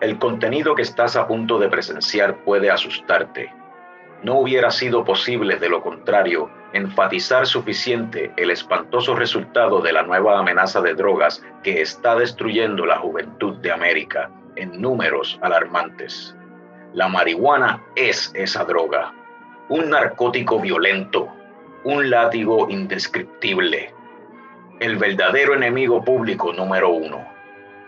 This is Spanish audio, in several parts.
El contenido que estás a punto de presenciar puede asustarte. No hubiera sido posible, de lo contrario, enfatizar suficiente el espantoso resultado de la nueva amenaza de drogas que está destruyendo la juventud de América en números alarmantes. La marihuana es esa droga, un narcótico violento, un látigo indescriptible, el verdadero enemigo público número uno.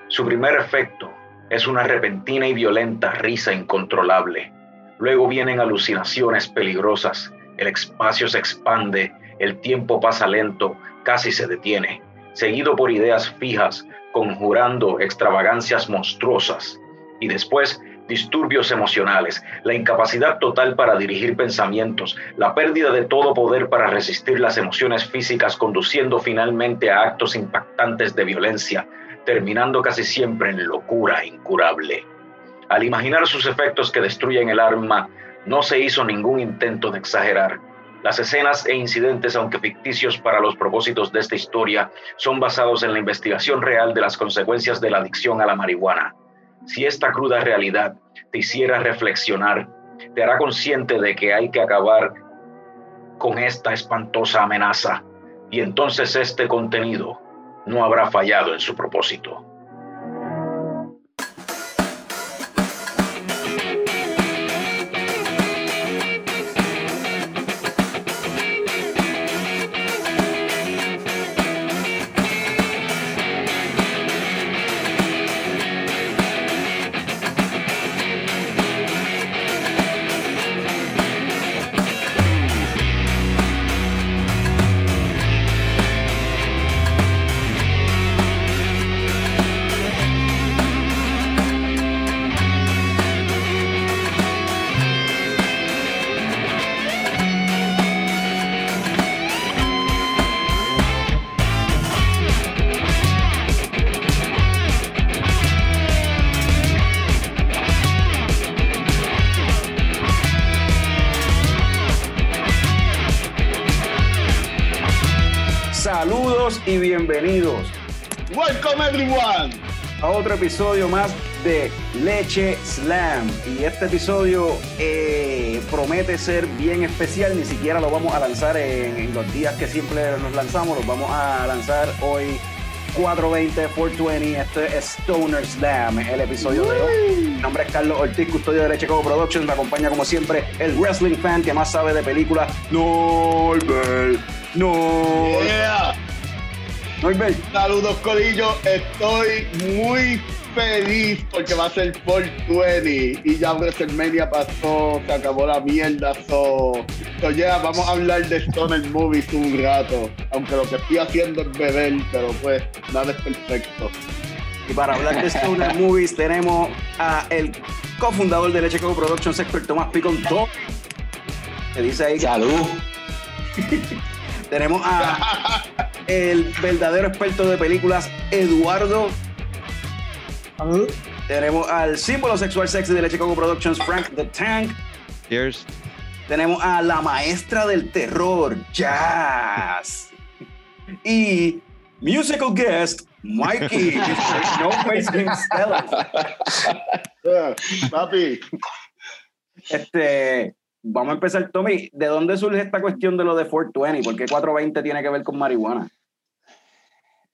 Su primer efecto es una repentina y violenta risa incontrolable. Luego vienen alucinaciones peligrosas, el espacio se expande, el tiempo pasa lento, casi se detiene, seguido por ideas fijas, conjurando extravagancias monstruosas. Y después disturbios emocionales, la incapacidad total para dirigir pensamientos, la pérdida de todo poder para resistir las emociones físicas, conduciendo finalmente a actos impactantes de violencia, terminando casi siempre en locura incurable. Al imaginar sus efectos que destruyen el alma, no se hizo ningún intento de exagerar. Las escenas e incidentes, aunque ficticios para los propósitos de esta historia, son basados en la investigación real de las consecuencias de la adicción a la marihuana si esta cruda realidad te hiciera reflexionar, te hará consciente de que hay que acabar con esta espantosa amenaza y entonces este contenido no habrá fallado en su propósito. Episodio más de Leche Slam. Y este episodio eh, promete ser bien especial. Ni siquiera lo vamos a lanzar en, los días que siempre nos lanzamos. Los vamos a lanzar hoy 420, 420. Este es Stoner Slam, el episodio de hoy. Mi nombre es Carlos Ortiz, custodio de Leche Co Productions. Me acompaña como siempre el wrestling fan que más sabe de películas, Norbert. No. Yeah. Saludos, Corillo. Estoy muy feliz porque va a ser 420 y ya WrestleMania pasó, se acabó la mierda. So, so yeah, vamos a hablar de Stoner Movies un rato. Aunque lo que estoy haciendo es beber, pero pues nada es perfecto. Y para hablar de Stoner Movies tenemos a el cofundador de Leche Co Productions, Expert Tomás Picon. Que dice ahí. Salud. tenemos a el verdadero experto de películas, Eduardo. Tenemos al símbolo sexual sexy de Leche Coco Productions, Frank the Tank. Cheers. Tenemos a la maestra del terror, Jazz. y musical guest, Mikey. no face Papi. Este, vamos a empezar, Tommy. ¿De dónde surge esta cuestión de lo de 420? ¿Por qué 420 tiene que ver con marihuana?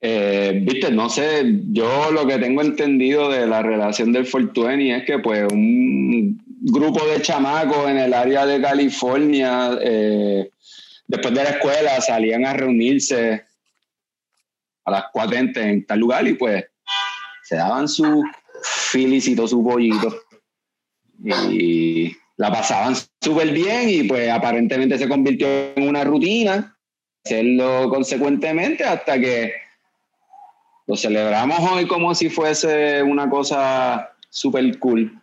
Eh, viste, no sé, yo lo que tengo entendido de la relación del 420 es que pues un grupo de chamacos en el área de California, eh, después de la escuela, salían a reunirse a las 4.30 en tal lugar y pues se daban su filicito, su pollito y la pasaban súper bien y pues aparentemente se convirtió en una rutina, hacerlo consecuentemente hasta que lo celebramos hoy como si fuese una cosa súper cool.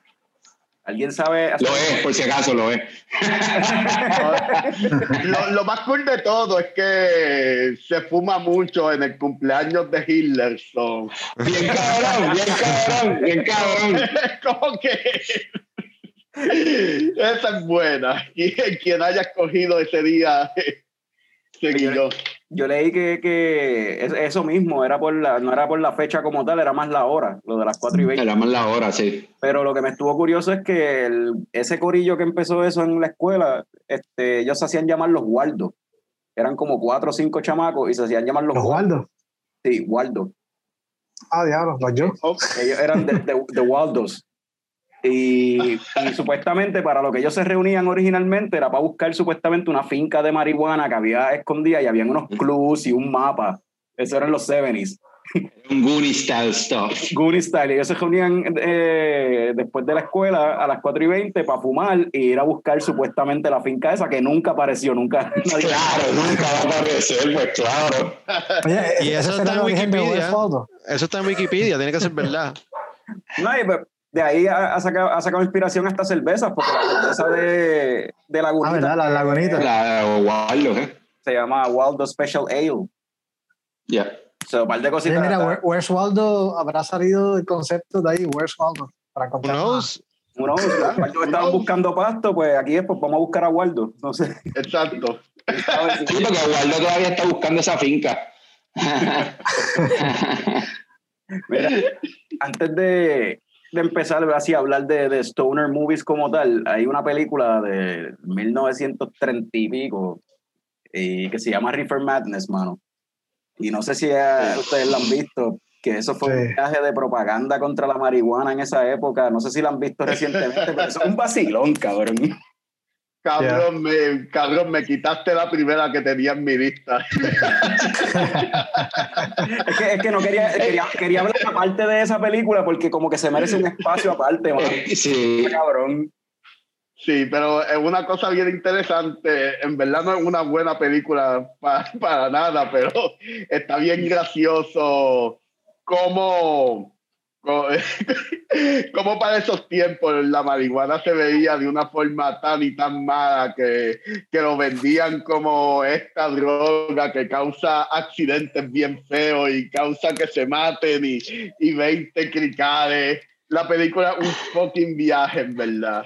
¿Alguien sabe? Lo es, por si acaso lo es. lo, más cool de todo es que se fuma mucho en el cumpleaños de Hitler. Bien cabrón, bien cabrón, bien cabrón. como que esa es buena. Y quien haya escogido ese día Seguido. Yo leí que, que eso mismo, era por la, no era por la fecha como tal, era más la hora, lo de las 4 y 20. Era más la hora, sí. Pero lo que me estuvo curioso es que el, ese corillo que empezó eso en la escuela, este, ellos se hacían llamar los Waldo. Eran como cuatro o cinco chamacos y se hacían llamar los, ¿Los Waldo. Sí, Waldo. Ah, diablo, los yo. Ellos eran de, de, de Waldos. Y, y, supuestamente para lo que ellos se reunían originalmente era para buscar supuestamente una finca de marihuana que había escondida y habían unos clues y un mapa. Eso eran los 70s. Un Goonie style stuff. Goonie style. Y ellos se reunían eh, después de la escuela a las 4 y 20 para fumar y ir a buscar supuestamente la finca esa que nunca apareció, nunca. Claro, nunca va a aparecer, pues claro. Oye, y eso está en Wikipedia. Eso está en Wikipedia, tiene que ser verdad. No, de ahí ha, sacado, ha sacado inspiración hasta cervezas, porque la cerveza de, de Lagunita. Ah, ¿verdad? La Lagunita. La Waldo, ¿eh? Se llama Waldo Special Ale. Ya. Yeah. So, un par de cositas. Sí, mira, Where's Waldo habrá salido el concepto de ahí, Where's Waldo, para comprar. Knows? Uno, cuando estaban buscando pasto, pues aquí es, pues vamos a buscar a Waldo. No sé. Exacto. Sí, porque Waldo todavía está buscando esa finca. Mira, antes de, de empezar así a hablar de, de, Stoner Movies como tal, hay una película de 1930 y pico y que se llama Reefer Madness, mano. Y no sé si a, ustedes la han visto, que eso fue sí. un viaje de propaganda contra la marihuana en esa época. No sé si la han visto recientemente, pero eso es un vacilón, cabrón. Cabrón, yeah. me, cabrón, me quitaste la primera que tenía en mi lista. es, que, es que no quería, quería, quería hablar aparte de esa película porque como que se merece un espacio aparte, man. Sí. Cabrón. Sí, pero es una cosa bien interesante. En verdad no es una buena película para, para nada, pero está bien gracioso cómo como para esos tiempos la marihuana se veía de una forma tan y tan mala que, que lo vendían como esta droga que causa accidentes bien feos y causa que se maten y, y 20 cricales. La película un fucking viaje, en verdad.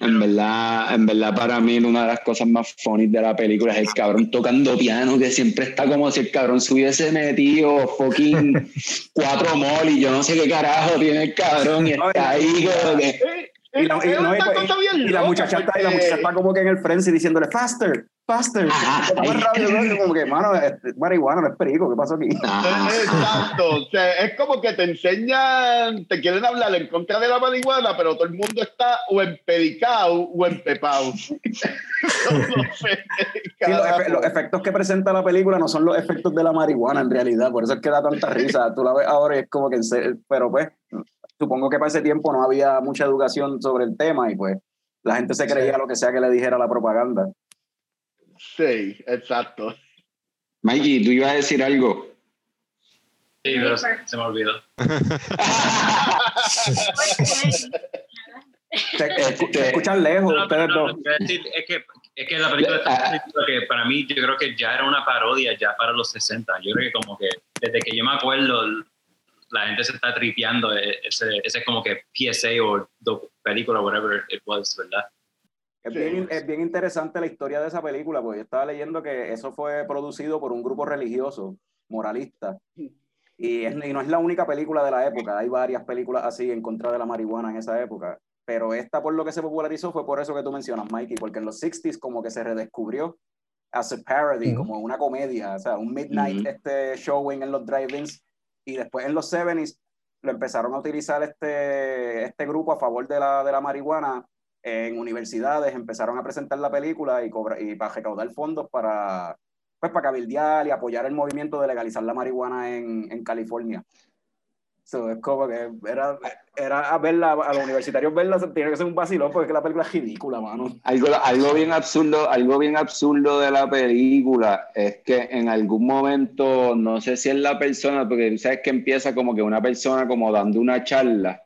En verdad, en verdad, para mí una de las cosas más funny de la película es el cabrón tocando piano, que siempre está como si el cabrón se hubiese metido fucking cuatro mol y yo no sé qué carajo tiene el cabrón y está ahí como que... Y la, y, no, y, y la muchacha está, y la muchacha está como que en el frenzy diciéndole faster, faster. Más rápido, ¿no? como que, mano, es marihuana, no es perico, ¿qué pasó aquí? Exacto, o sea, es como que te enseñan, te quieren hablar en contra de la marihuana, pero todo el mundo está o empedicado o empepado. sí, los, efe los, efectos que presenta la película no son los efectos de la marihuana en realidad, por eso es que da tanta risa. Tú la ves ahora y es como que, pero pues, supongo que para ese tiempo no había mucha educación sobre el tema y pues la gente se creía sí. lo que sea que le dijera la propaganda. Sí, exacto. Mikey, ¿tú ibas a decir algo? Sí, pero se me olvidó. te, te, escuchan lejos, no, ustedes no, dos. Es que, es que la película está que para mí yo creo que ya era una parodia ya para los 60. Yo creo que como que desde que yo me acuerdo la gente se está tripeando ese, ese como que PSA o película, whatever it was, ¿verdad? Es bien, es bien, interesante la historia de esa película, porque yo estaba leyendo que eso fue producido por un grupo religioso, moralista, y, es, y no es la única película de la época, hay varias películas así en contra de la marihuana en esa época, pero esta por lo que se popularizó fue por eso que tú mencionas, Mikey, porque en los 60s como que se redescubrió as a parody, uh -huh. como una comedia, o sea, un midnight uh -huh. este showing en los drive-ins, y después en los 70s lo empezaron a utilizar este, este grupo a favor de la, de la marihuana en universidades empezaron a presentar la película y, cobra, y para recaudar fondos para, pues, para cabildear y apoyar el movimiento de legalizar la marihuana en, en California. So, es como que era, era a verla, a los universitarios verla tiene que ser un vacilón porque la película es ridícula, mano. Algo, algo bien absurdo, algo bien absurdo de la película es que en algún momento, no sé si es la persona, porque sabes que empieza como que una persona como dando una charla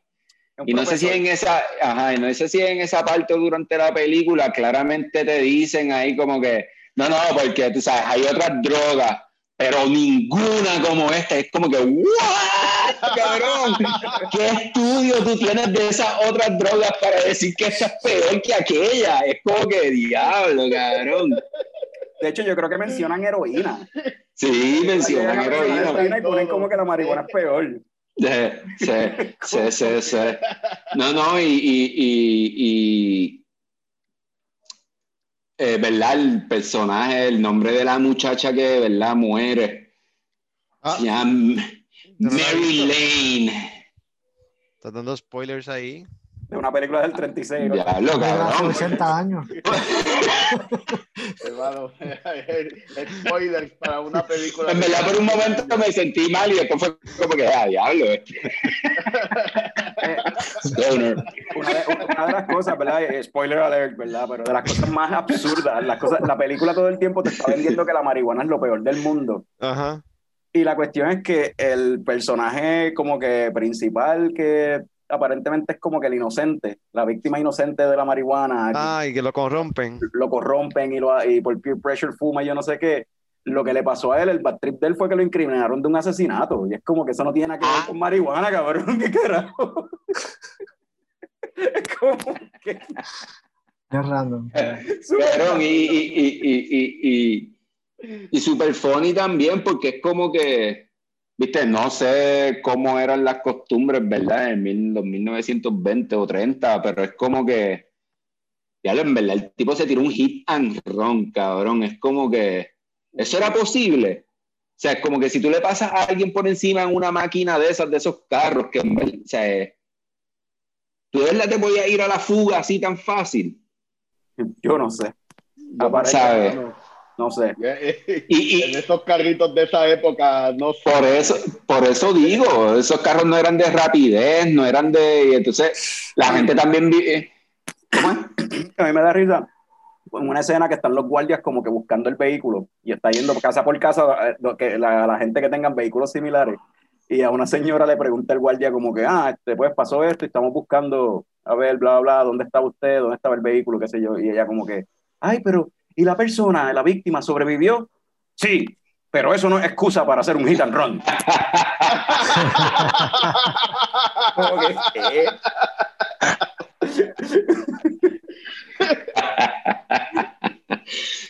y no sé si en esa, ajá, no sé si en esa parte durante la película claramente te dicen ahí como que, no, no, porque tú sabes, hay otras drogas, pero ninguna como esta. Es como que, ¿what? Cabrón, ¿qué estudio tú tienes de esas otras drogas para decir que esta es peor que aquella? Es como que, diablo, cabrón. De hecho, yo creo que mencionan heroína. Sí, mencionan heroína. Y ponen como que la marihuana es peor. Sí, sí, sí, sí. No, no, y, y, y, eh, ¿verdad? El personaje, el nombre de la muchacha que, ¿verdad? Muere. Ah. Se llama Mary Lane. ¿Estás dando spoilers ahí? De una película del 36. Ya, lo cabrón. 60 años. Hermano, spoilers para una película. En verdad, por un momento me sentí mal y después fue como que, ah, diablo. una, de, una de las cosas, ¿verdad? Eh, spoiler alert, ¿verdad? Pero de las cosas más absurdas, las cosas, la película todo el tiempo te está vendiendo que la marihuana es lo peor del mundo. Ajá. Y la cuestión es que el personaje como que principal que aparentemente es como que el inocente, la víctima inocente de la marihuana. Ah, y que lo corrompen. Lo corrompen y, lo, y por peer pressure fuma y yo no sé qué. Lo que le pasó a él, el bad trip de él fue que lo incriminaron de un asesinato. Y es como que eso no tiene nada que ver con marihuana, cabrón. ¿Qué carajo? es como que. Es random. Pero, y, y, y, y, y super funny también, porque es como que viste, no sé cómo eran las costumbres, ¿verdad? En los 1920 o 30, pero es como que, ya en verdad, el tipo se tiró un hit and run, cabrón. Es como que, ¿eso era posible? O sea, es como que si tú le pasas a alguien por encima en una máquina de esas, de esos carros, que, o sea, ¿tú de verdad te a ir a la fuga así tan fácil? Yo no sé. ¿Sabes? no sé. Y, en esos carritos de esa época, no sé. Por eso, por eso digo, esos carros no eran de rapidez, no eran de. Entonces, la gente también. A mí me da risa en una escena que están los guardias como que buscando el vehículo y está yendo casa por casa eh, que la, la gente que tengan vehículos similares y a una señora le pregunta el guardia como que, ah, este, pues pasó esto y estamos buscando, a ver, bla, bla, ¿dónde está usted? ¿Dónde estaba el vehículo? qué sé yo, y ella como que, ay, pero y la persona, la víctima, sobrevivió, sí, pero eso no es excusa para hacer un hit and run.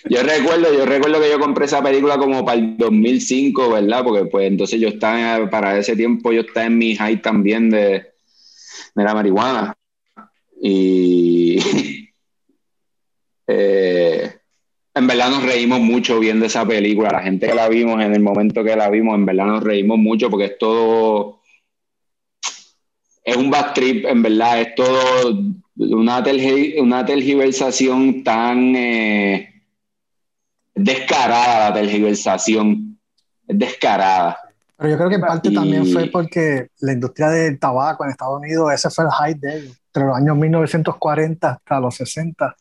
yo recuerdo, yo recuerdo que yo compré esa película como para el 2005, ¿verdad? Porque pues entonces yo estaba, para ese tiempo yo estaba en mi high también de, de la marihuana. Y eh, en verdad nos reímos mucho viendo esa película. La gente que la vimos en el momento que la vimos, en verdad nos reímos mucho porque es todo. Es un bad trip, en verdad. Es todo una, una tergiversación tan eh, descarada, la tergiversación. Es descarada. Pero yo creo que en parte también fue porque la industria del tabaco en Estados Unidos, ese fue el high de ellos, entre los años 1940 hasta los 60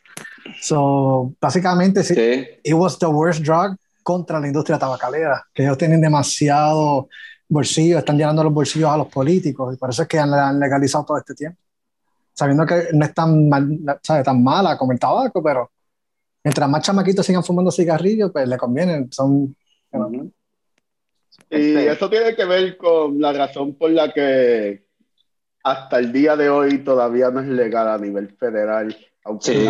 So, básicamente, sí. it was the worst drug contra la industria tabacalera, que ellos tienen demasiado bolsillo, están llenando los bolsillos a los políticos, y por eso es que han, legalizado todo este tiempo. Sabiendo que no es tan, ¿sabe? tan mala como el tabaco, pero mientras más chamaquitos sigan fumando cigarrillos, pues le conviene. Son, Y eso tiene que ver con la razón por la que hasta el día de hoy todavía no es legal a nivel federal aunque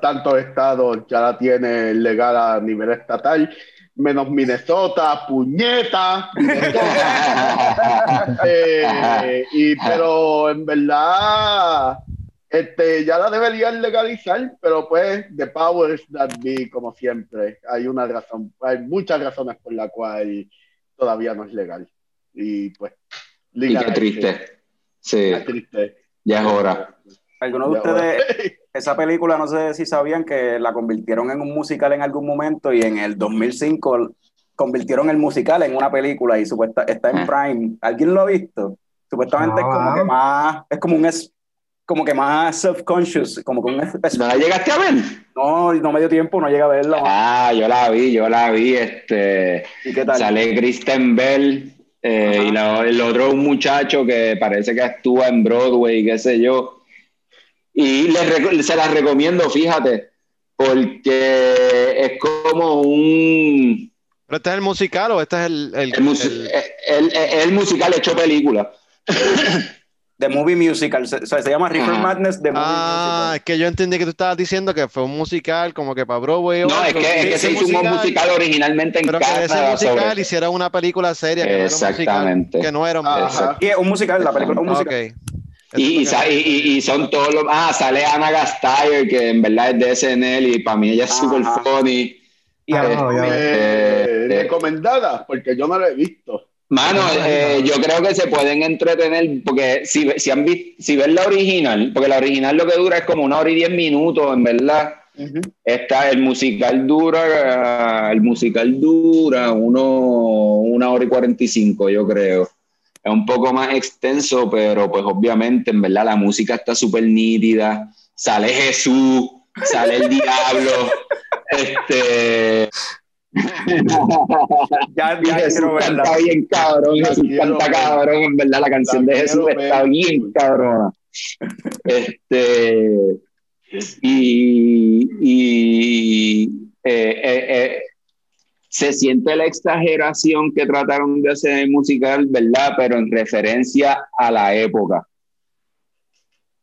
tantos estados ya la tiene legal a nivel estatal, menos Minnesota, puñeta. Eh, y, pero en verdad, este, ya la deberían legalizar, pero pues, the powers that be, como siempre, hay una razón, hay muchas razones por las cuales todavía no es legal. Y pues, y qué triste. Sí. triste. Ya es hora. ¿Alguno de ustedes esa película, no sé si sabían que la convirtieron en un musical en algún momento y en el 2005 convirtieron el musical en una película y supuesta, está en ah. Prime. ¿Alguien lo ha visto? Supuestamente es como que más, es como un como que más self-conscious, como que un ¿No la llegaste a ver? No, no me dio tiempo, no llega a verla. Ah, yo la vi, yo la vi, este... ¿Y qué tal? Sale Kristen Bell eh, y el otro un muchacho que parece que actúa en Broadway, qué sé yo. Y se las recomiendo, fíjate, porque es como un... ¿Pero este es el musical o este es el...? El, el, musical hecho película. The Movie Musical, o sea, se llama River Madness The Movie ah, es que yo entendí que tú estabas diciendo que fue un musical como que para Broadway. No, es que, es que se hizo un musical originalmente en pero casa. Pero que ese musical hiciera una película seria que Exactamente. no era un musical. Que no era un musical. la película un musical. Okay. Y, y, y, son todos los. Ah, sale Ana Gasteyer, que en verdad es de SNL y para mí ella es súper funny. Y ah, eh, recomendada, porque yo no la he visto. Mano, eh, yo creo que se pueden entretener, porque si, si, han visto, si ven la original, porque la original lo que dura es como una hora y diez minutos, en verdad. Está, el musical dura, el musical dura uno, una hora y cuarenta y cinco, yo creo. Es un poco más extenso, pero pues obviamente, en verdad, la música está súper nítida. Sale Jesús, sale el diablo. este ya, ya Jesús canta bien cabrón, Jesús canta cabrón, en verdad la canción de Jesús está bien cabrón. Este y, y eh, eh, eh, se siente la exageración que trataron de hacer en musical, ¿verdad? Pero en referencia a la época.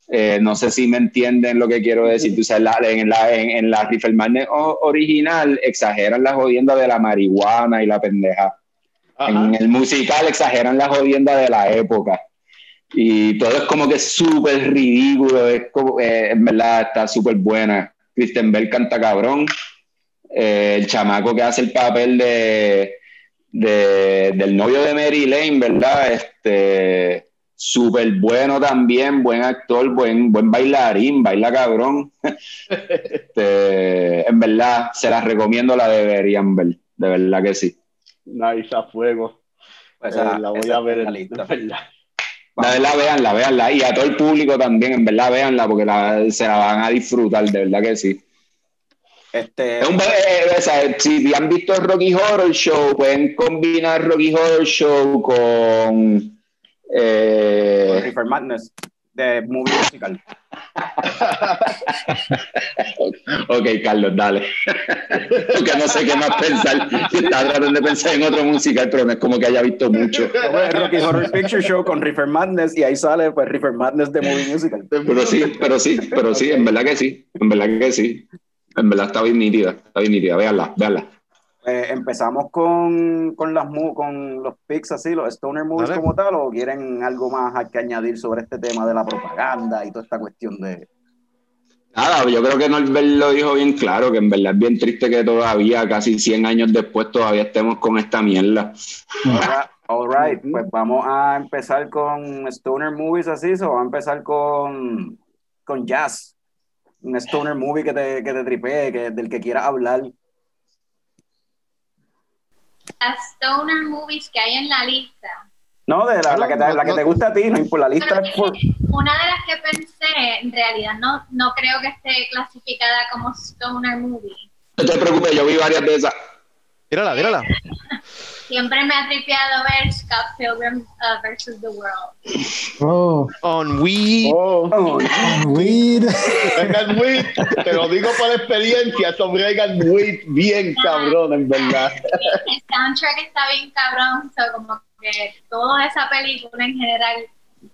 Eh, no sé si me entienden lo que quiero decir. Tú sabes, en la, en, la original exageran la jodienda de la marihuana y la pendeja. En el musical exageran la jodienda de la época. Y todo es como que súper ridículo. Es como, eh, en verdad está súper buena. Kristen Bell canta cabrón. Eh, el chamaco que hace el papel de, de, del novio de Mary Lane, ¿verdad? Este súper bueno también, buen actor, buen, buen bailarín, baila cabrón. Este, en verdad, se las recomiendo, la deberían ver, de verdad que sí. Nice a fuego. Pues eh, la voy a ver en la verdad. La verdad, véanla, véanla. Y a todo el público también, en verdad, véanla, porque se la van a disfrutar, de verdad que sí. Este... Un, eh, si han visto Rocky Horror Show, pueden combinar Rocky Horror Show con eh... River Madness de Movie Musical. ok, Carlos, dale. Porque no sé qué más pensar. Estaba tratando de pensar en otro musical, pero no es como que haya visto mucho. Rocky Horror Picture Show con River Madness y ahí sale pues River Madness de Movie Musical. Pero sí, pero sí, pero sí, en verdad que sí. En verdad que sí. En verdad está bien nítida, está bien nítida. Véanla, véanla. Eh, empezamos con, con, las, con los pics así, los stoner movies como tal, o quieren algo más que añadir sobre este tema de la propaganda y toda esta cuestión de... Nada, yo creo que Norbert lo dijo bien claro, que en verdad es bien triste que todavía, casi 100 años después, todavía estemos con esta mierda. All right, pues vamos a empezar con stoner movies así, o vamos a empezar con, con jazz, un stoner movie que te, que te tripee, que, del que quieras hablar las stoner movies que hay en la lista. No, de la, que, te, la que te gusta a ti, no por la lista. Una de las que pensé, en realidad no, no creo que esté clasificada como stoner movie. No te preocupes, yo vi varias de esas. Mírala, mírala. Siempre me ha tripeado ver Scott Pilgrim uh, versus the World. Oh. On weed. Oh. On weed. Reagan Weed, te lo digo por experiencia, son Reagan Weed bien cabrón, en verdad. El soundtrack está bien cabrón, so como que toda esa película en general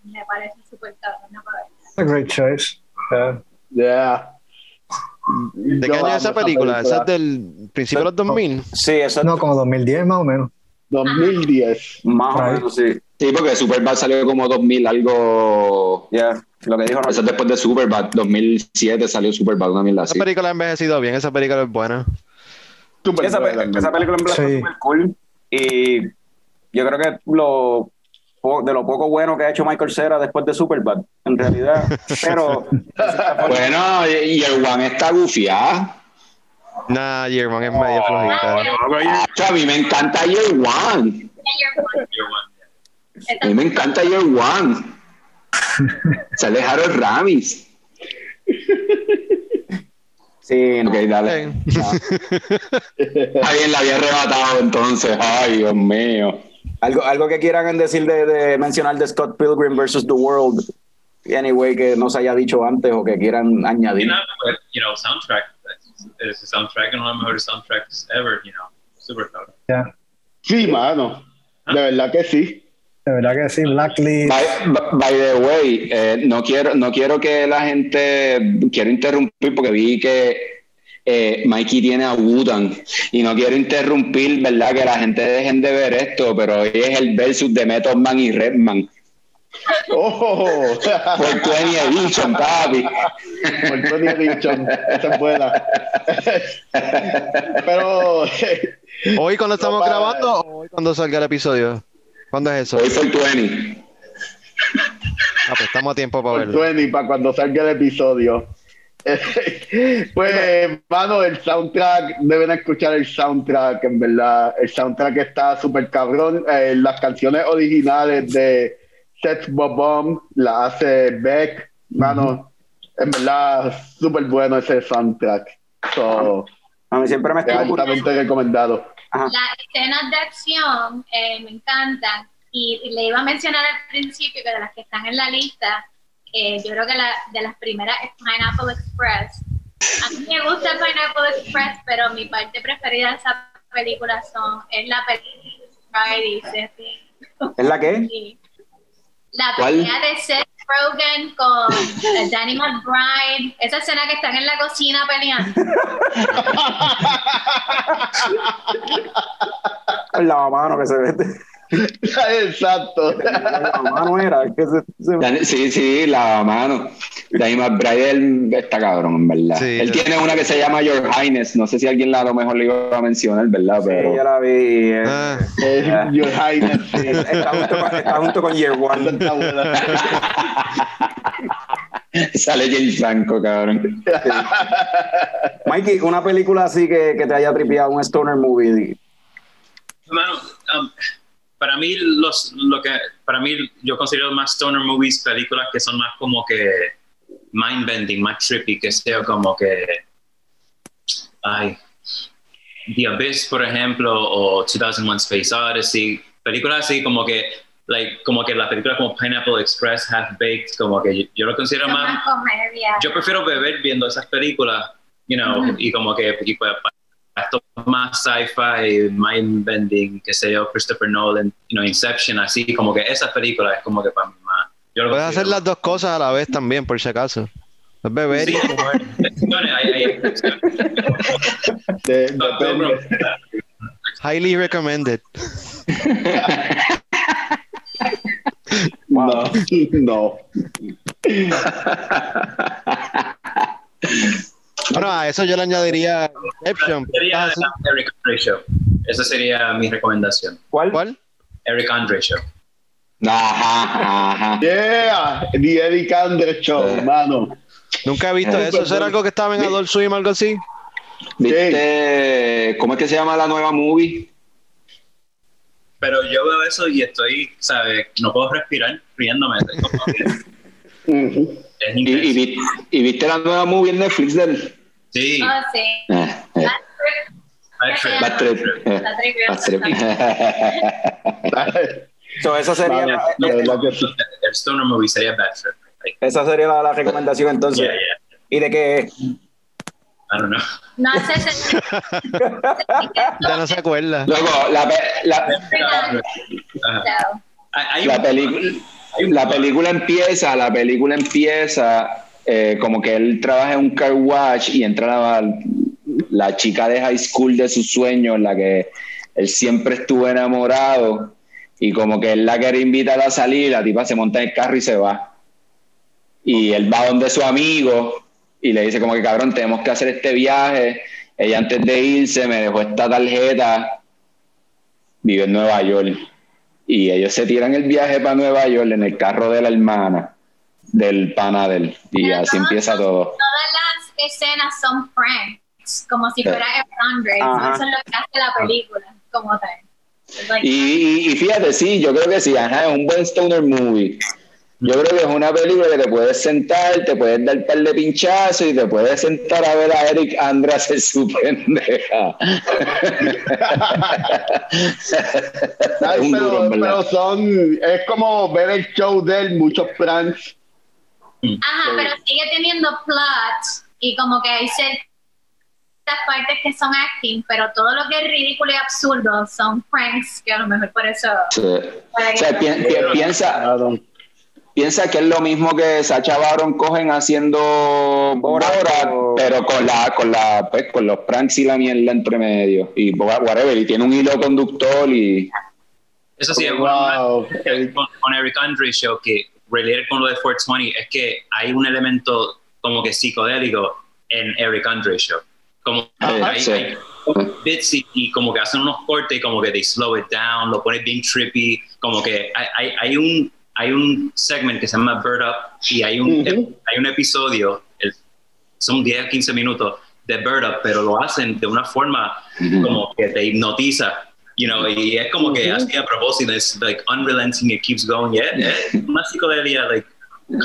me parece súper cabrón. No a great choice. Yeah. yeah. ¿De qué año es esa película? ¿Esa es del principio de los 2000? Sí, esa No, como 2010 más o menos. 2010. Más o menos, sí. Sí, porque Superbad salió como 2000, algo. Ya, lo que dijo. Eso es después de Superbad, 2007 salió Superbad, una mierda así. Esa película ha envejecido bien, esa película es buena. esa, esa, película es sí. super cool. Y yo creo que lo de lo poco bueno que ha hecho Michael Cera después de Superbad, en realidad. Pero. bueno, y el One está gufiado. Nah, Year One es medio flojita. a mí me encanta Year One. A mí me encanta Year One. Sale Harold Ramis. Sí, ok, dale. Alguien la había arrebatado entonces. Ay, Dios mío. Algo, algo que quieran decir de, de mencionar de Scott Pilgrim versus The World. Anyway, que no se haya dicho antes o que quieran añadir. You know, soundtrack, uno de los mejores soundtracks ever, you know, super Yeah. Sí, mano, de verdad que sí. De verdad que sí, Blacklist. By, the way, eh, no, quiero, no quiero que la gente. Quiero interrumpir porque vi que eh, Mikey tiene a Wutan y no quiero interrumpir, ¿verdad? Que la gente dejen de ver esto, pero hoy es el versus de Method Man y Redman. Oh, por 20 Edition, papi. Por 20 Edition, esa es buena. Pero. ¿Hoy cuando estamos grabando o hoy cuando salga el episodio? ¿Cuándo es eso? Hoy 20. Ah, pues estamos a tiempo para verlo. 20 para cuando salga el episodio. pues, mano, el soundtrack, deben escuchar el soundtrack, en verdad. El soundtrack está súper cabrón. Eh, las canciones originales de Seth Bobom la hace Beck. Mano, en verdad, súper bueno ese soundtrack. a mí siempre me está altamente recomendado. Las escenas de acción eh, me encantan. Y le iba a mencionar al principio que de las que están en la lista, eh, yo creo que la, de las primeras es Pineapple Express. A mí me gusta Pineapple Express, pero mi parte preferida de esa película son, es la película ¿Es la qué? La pelea de Seth Rogen con Danny McBride, esa escena que están en la cocina peleando. la mano que se ve. Exacto. La mano era. Sí, sí, la mano. Danny McBride está cabrón, en verdad. Él tiene una que se llama Your Highness. No sé si alguien la a lo mejor le iba a mencionar, ¿verdad? Pero... Sí, yo la vi. Eh, ah. eh, Your Highness. Sí. Está, junto con, está junto con Year One. Sale James Franco, cabrón. Sí. Mikey, una película así que, que te haya tripeado, un stoner movie. Hermano, um, para mí los lo que para mí yo considero más stoner movies películas que son más como que mind bending más trippy que sea como que ay The Abyss por ejemplo o 2001 Space Odyssey películas así como que like como que la película como Pineapple Express Half Baked como que yo, lo considero más, yo prefiero beber viendo esas películas you know y como que y pues, esto más sci-fi, mind-bending, que sé yo, Christopher Nolan, you know, Inception, así como que esas películas es como que para mí más. Puedes hacer las dos cosas a la vez también, por si acaso. Es beber sí, Highly recommended. No, no. Bueno, a eso yo le añadiría Inception. Sería Eric Andre Show. Esa sería mi recomendación. ¿Cuál? ¿Cuál? Eric Andre Show. Ajá, ajá. Yeah, the Eric Andre Show, hermano. Nunca he visto eso. ¿Eso era algo que estaba en Adult Swim, algo así? ¿Viste? ¿Cómo es que se llama la nueva movie? Pero yo veo eso y estoy, ¿sabes? No puedo respirar riéndome. ¿Y, y, viste la nueva movie en Netflix de él? Sí. Oh, sí. Ah, eh. Bad Trip. so, eso sería la, el Stoner movie sería Bad Trip. Esa sería la, la recomendación entonces. Yeah, yeah. ¿Y de qué? I don't know. No sé. ya no se acuerda. Luego, la, la, la película la película empieza, la película empieza eh, como que él trabaja en un car wash y entra la, la chica de high school de sus sueños, la que él siempre estuvo enamorado y como que él la quiere invitar a salir, la tipa se monta en el carro y se va. Y él va donde su amigo y le dice como que cabrón, tenemos que hacer este viaje. Ella antes de irse me dejó esta tarjeta. Vive en Nueva York y ellos se tiran el viaje para Nueva York en el carro de la hermana del panadel y así empieza todo. Todas las escenas son pranks, como si fuera Andre, eso es lo que hace la película, como tal. y, y, fíjate, sí, yo creo que sí, ajá, es un buen stoner movie. Yo creo que es una película que te puedes sentar, te puedes dar un par de pinchazos y te puedes sentar a ver a Eric Andra hacer su pendeja. pero, son, es como ver el show de él, muchos pranks. Ajá, pero sigue teniendo plots y como que hay estas partes que son acting, pero todo lo que es ridículo y absurdo son pranks, que a lo mejor por eso... O sea, piensa, piensa que es lo mismo que Sacha Baron cogen haciendo Borat, pero con la, con la, pues, con los pranks y la mierda entre medio. Y whatever, y tiene un hilo conductor y. Eso sí, wow. con, Eric Andre Show que related con lo de 420 es que hay un elemento como que psicodélico en Eric Andre Show. Como hay, bits y, como que hacen unos cortes y como que they slow it down, lo ponen bien trippy, como que hay, hay un hay un segment que se llama Bird Up y hay un, hay un episodio, son 10 15 minutos de Bird Up, pero lo hacen de una forma como que te hipnotiza, you know, y es como que así a propósito, es like unrelenting, it keeps going, yeah, yeah. una psicodelia, like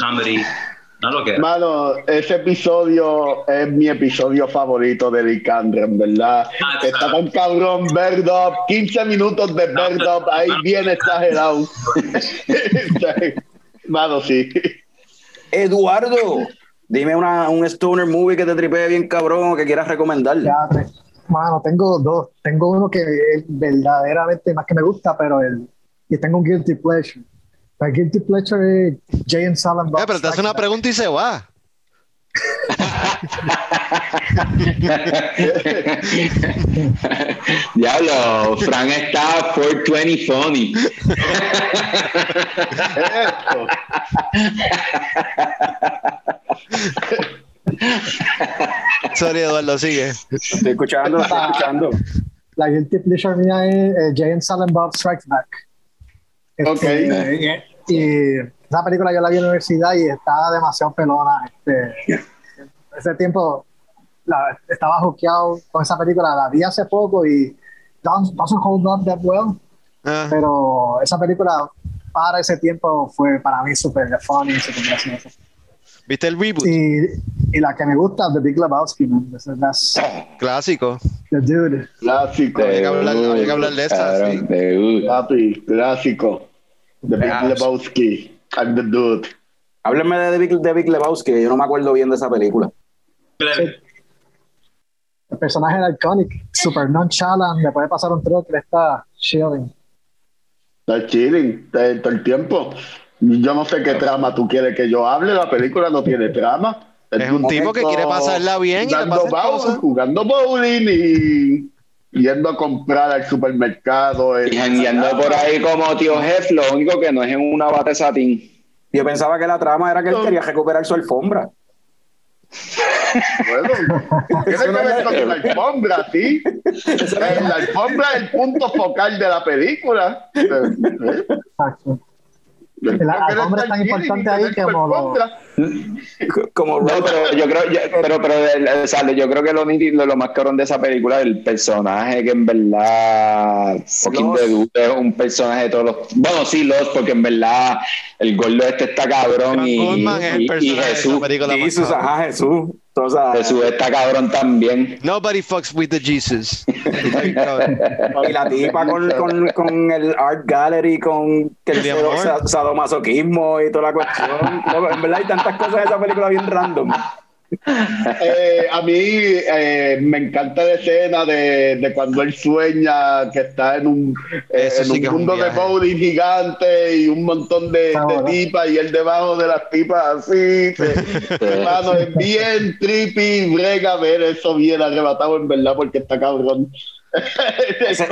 comedy, Mano, ese episodio es mi episodio favorito de Dick en ¿verdad? Ah, está tan cabrón, Bird 15 minutos de Bird ahí bien exagerado. Mano, sí. Eduardo, dime una, un stoner movie que te tripee bien cabrón o que quieras recomendarle. mano, tengo dos. Tengo uno que es verdaderamente más que me gusta, pero el, y tengo un guilty pleasure la guilty pleasure es Jay and Silent Bob. Eh, pero te hace una pregunta y se va. Diablo, Frank está 420 funny. Sorry, Eduardo, sigue. Estoy escuchando, estoy escuchando. La guilty pleasure mía es eh, Jay and Silent Bob Strikes Back. Okay. Este, y esa película yo la vi en la universidad y estaba demasiado pelona. Este, ese tiempo estaba juqueado con esa película, la vi hace poco y doesn't, hold up that well. Ah. Pero esa película para ese tiempo fue para mí súper funny, súper graciosa. ¿Viste el reboot? Y, y, la que me gusta, The Big Lebowski, man. Clásico. The Dude. Clásico. Hay que hablar, de esta. Sí. clásico. The Big Lebowski. I'm the dude. Háblenme de Big, de Big Lebowski, yo no me acuerdo bien de esa película. El personaje era iconic, super nonchalant, le puede pasar un truck, le está chilling. Está chilling todo el tiempo. Yo no sé qué trama tú quieres que yo hable, la película no tiene trama. Es, un tipo que quiere pasarla bien jugando, y jugando bowling y yendo a comprar al supermercado. Y yendo por ahí como tío jefe, lo único que no es en una bate satín. Yo pensaba que la trama era que él quería recuperar su alfombra. Bueno, tiene que ver con la alfombra, sí. La alfombra es el punto focal de la película. La alfombra es tan importante ahí como como no, pero yo creo pero pero sale yo creo que lo, lo, lo más cabrón de esa película es el personaje que en verdad de es un personaje de todos los bueno sí los porque en verdad el gordo este está cabrón y, y, y, Jesús. Jesús ajá Jesús Jesús está cabrón también. Nobody fucks with the Jesus. y la tipa con, con, con, el art gallery, con el sadomasoquismo y toda la cuestión. en verdad hay tantas cosas en esa película bien random. Eh, a mí eh, me encanta la escena de, de, cuando él sueñña que está en un, eh, en un mundo de bowling gigante y un montón de, tipas y él debajo de las tipas así. hermano, es bien trippy, brega ver eso bien arrebatado en verdad porque está cabrón. ese,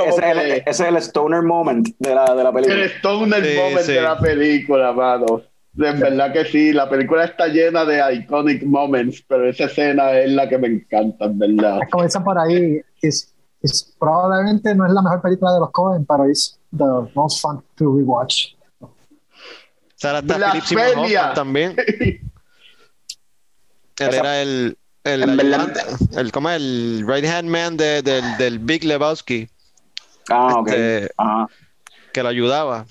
es el, stoner moment de la, de la película. El stoner moment de la película, mano. En verdad que sí, la película está llena de iconic moments, pero esa escena es la que me encanta, en verdad. Comienza por ahí, es, es, probablemente no es la mejor película de los Coen, pero es the most fun to rewatch. Sarah también. Él era el, el, el, el, como el right hand man de, del, del Big Lebowski. Ah, ok. Este, que lo ayudaba.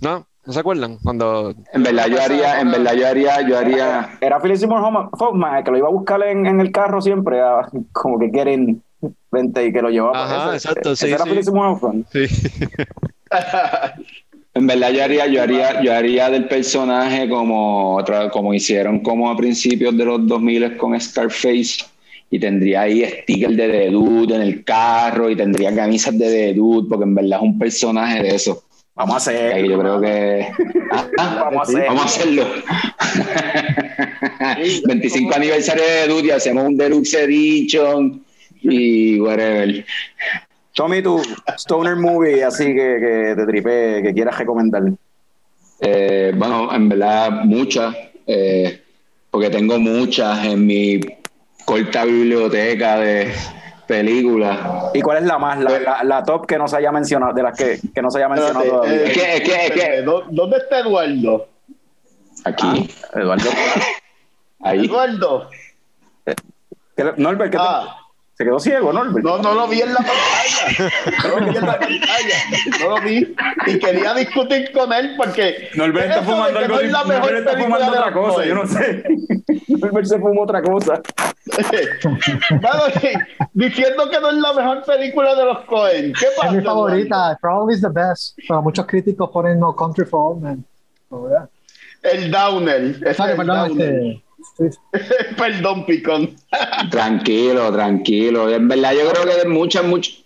¿No? ¿No se acuerdan? Cuando. En verdad, yo haría, en verdad, yo haría, yo haría. Era Philip Seymour Hoffman, que lo iba a buscar en, en el carro siempre, como que quieren vente y que lo llevaba. Ajá, exacto, sí. Era Philip Seymour Hoffman. Sí. en verdad, yo haría, yo haría, yo haría del personaje como, como hicieron como a principios de los 2000 con Scarface y tendría ahí stickers de The Dude en el carro y tendría camisas de The Dude, porque en verdad es un personaje de eso. Vamos a hacer. Yo creo que. vamos, a vamos a hacerlo. 25 aniversario de Dude y hacemos un Deluxe Edition y whatever. Tommy, tu Stoner Movie, así que, que te tripe, que quieras recomendar. Eh, bueno, en verdad, muchas, eh, porque tengo muchas en mi corta biblioteca de películas. ¿Y cuál es la más, la, la, top que no se haya mencionado, de las que, que no se haya mencionado todavía? Eh, ¿Dónde está Eduardo? Aquí. Ah, Eduardo. Ahí. Eduardo. Norbert, ¿qué ah. Se quedó ciego, ¿no? No, no lo vi en la pantalla. No lo vi en la pantalla. No lo vi. Y quería discutir con él porque. Norbert está fumando algo. No es la mejor está fumando otra cosa, yo no sé. Norbert se fumó otra cosa. diciendo que no es la mejor película de los Cohen. ¿Qué pasa? Es mi favorita. Probably is the best. Pero muchos críticos ponen No Country for Old Men. El Downer. Es el perdón, este, Perdón, Picón. tranquilo, tranquilo. En verdad, yo creo que muchas, muchas.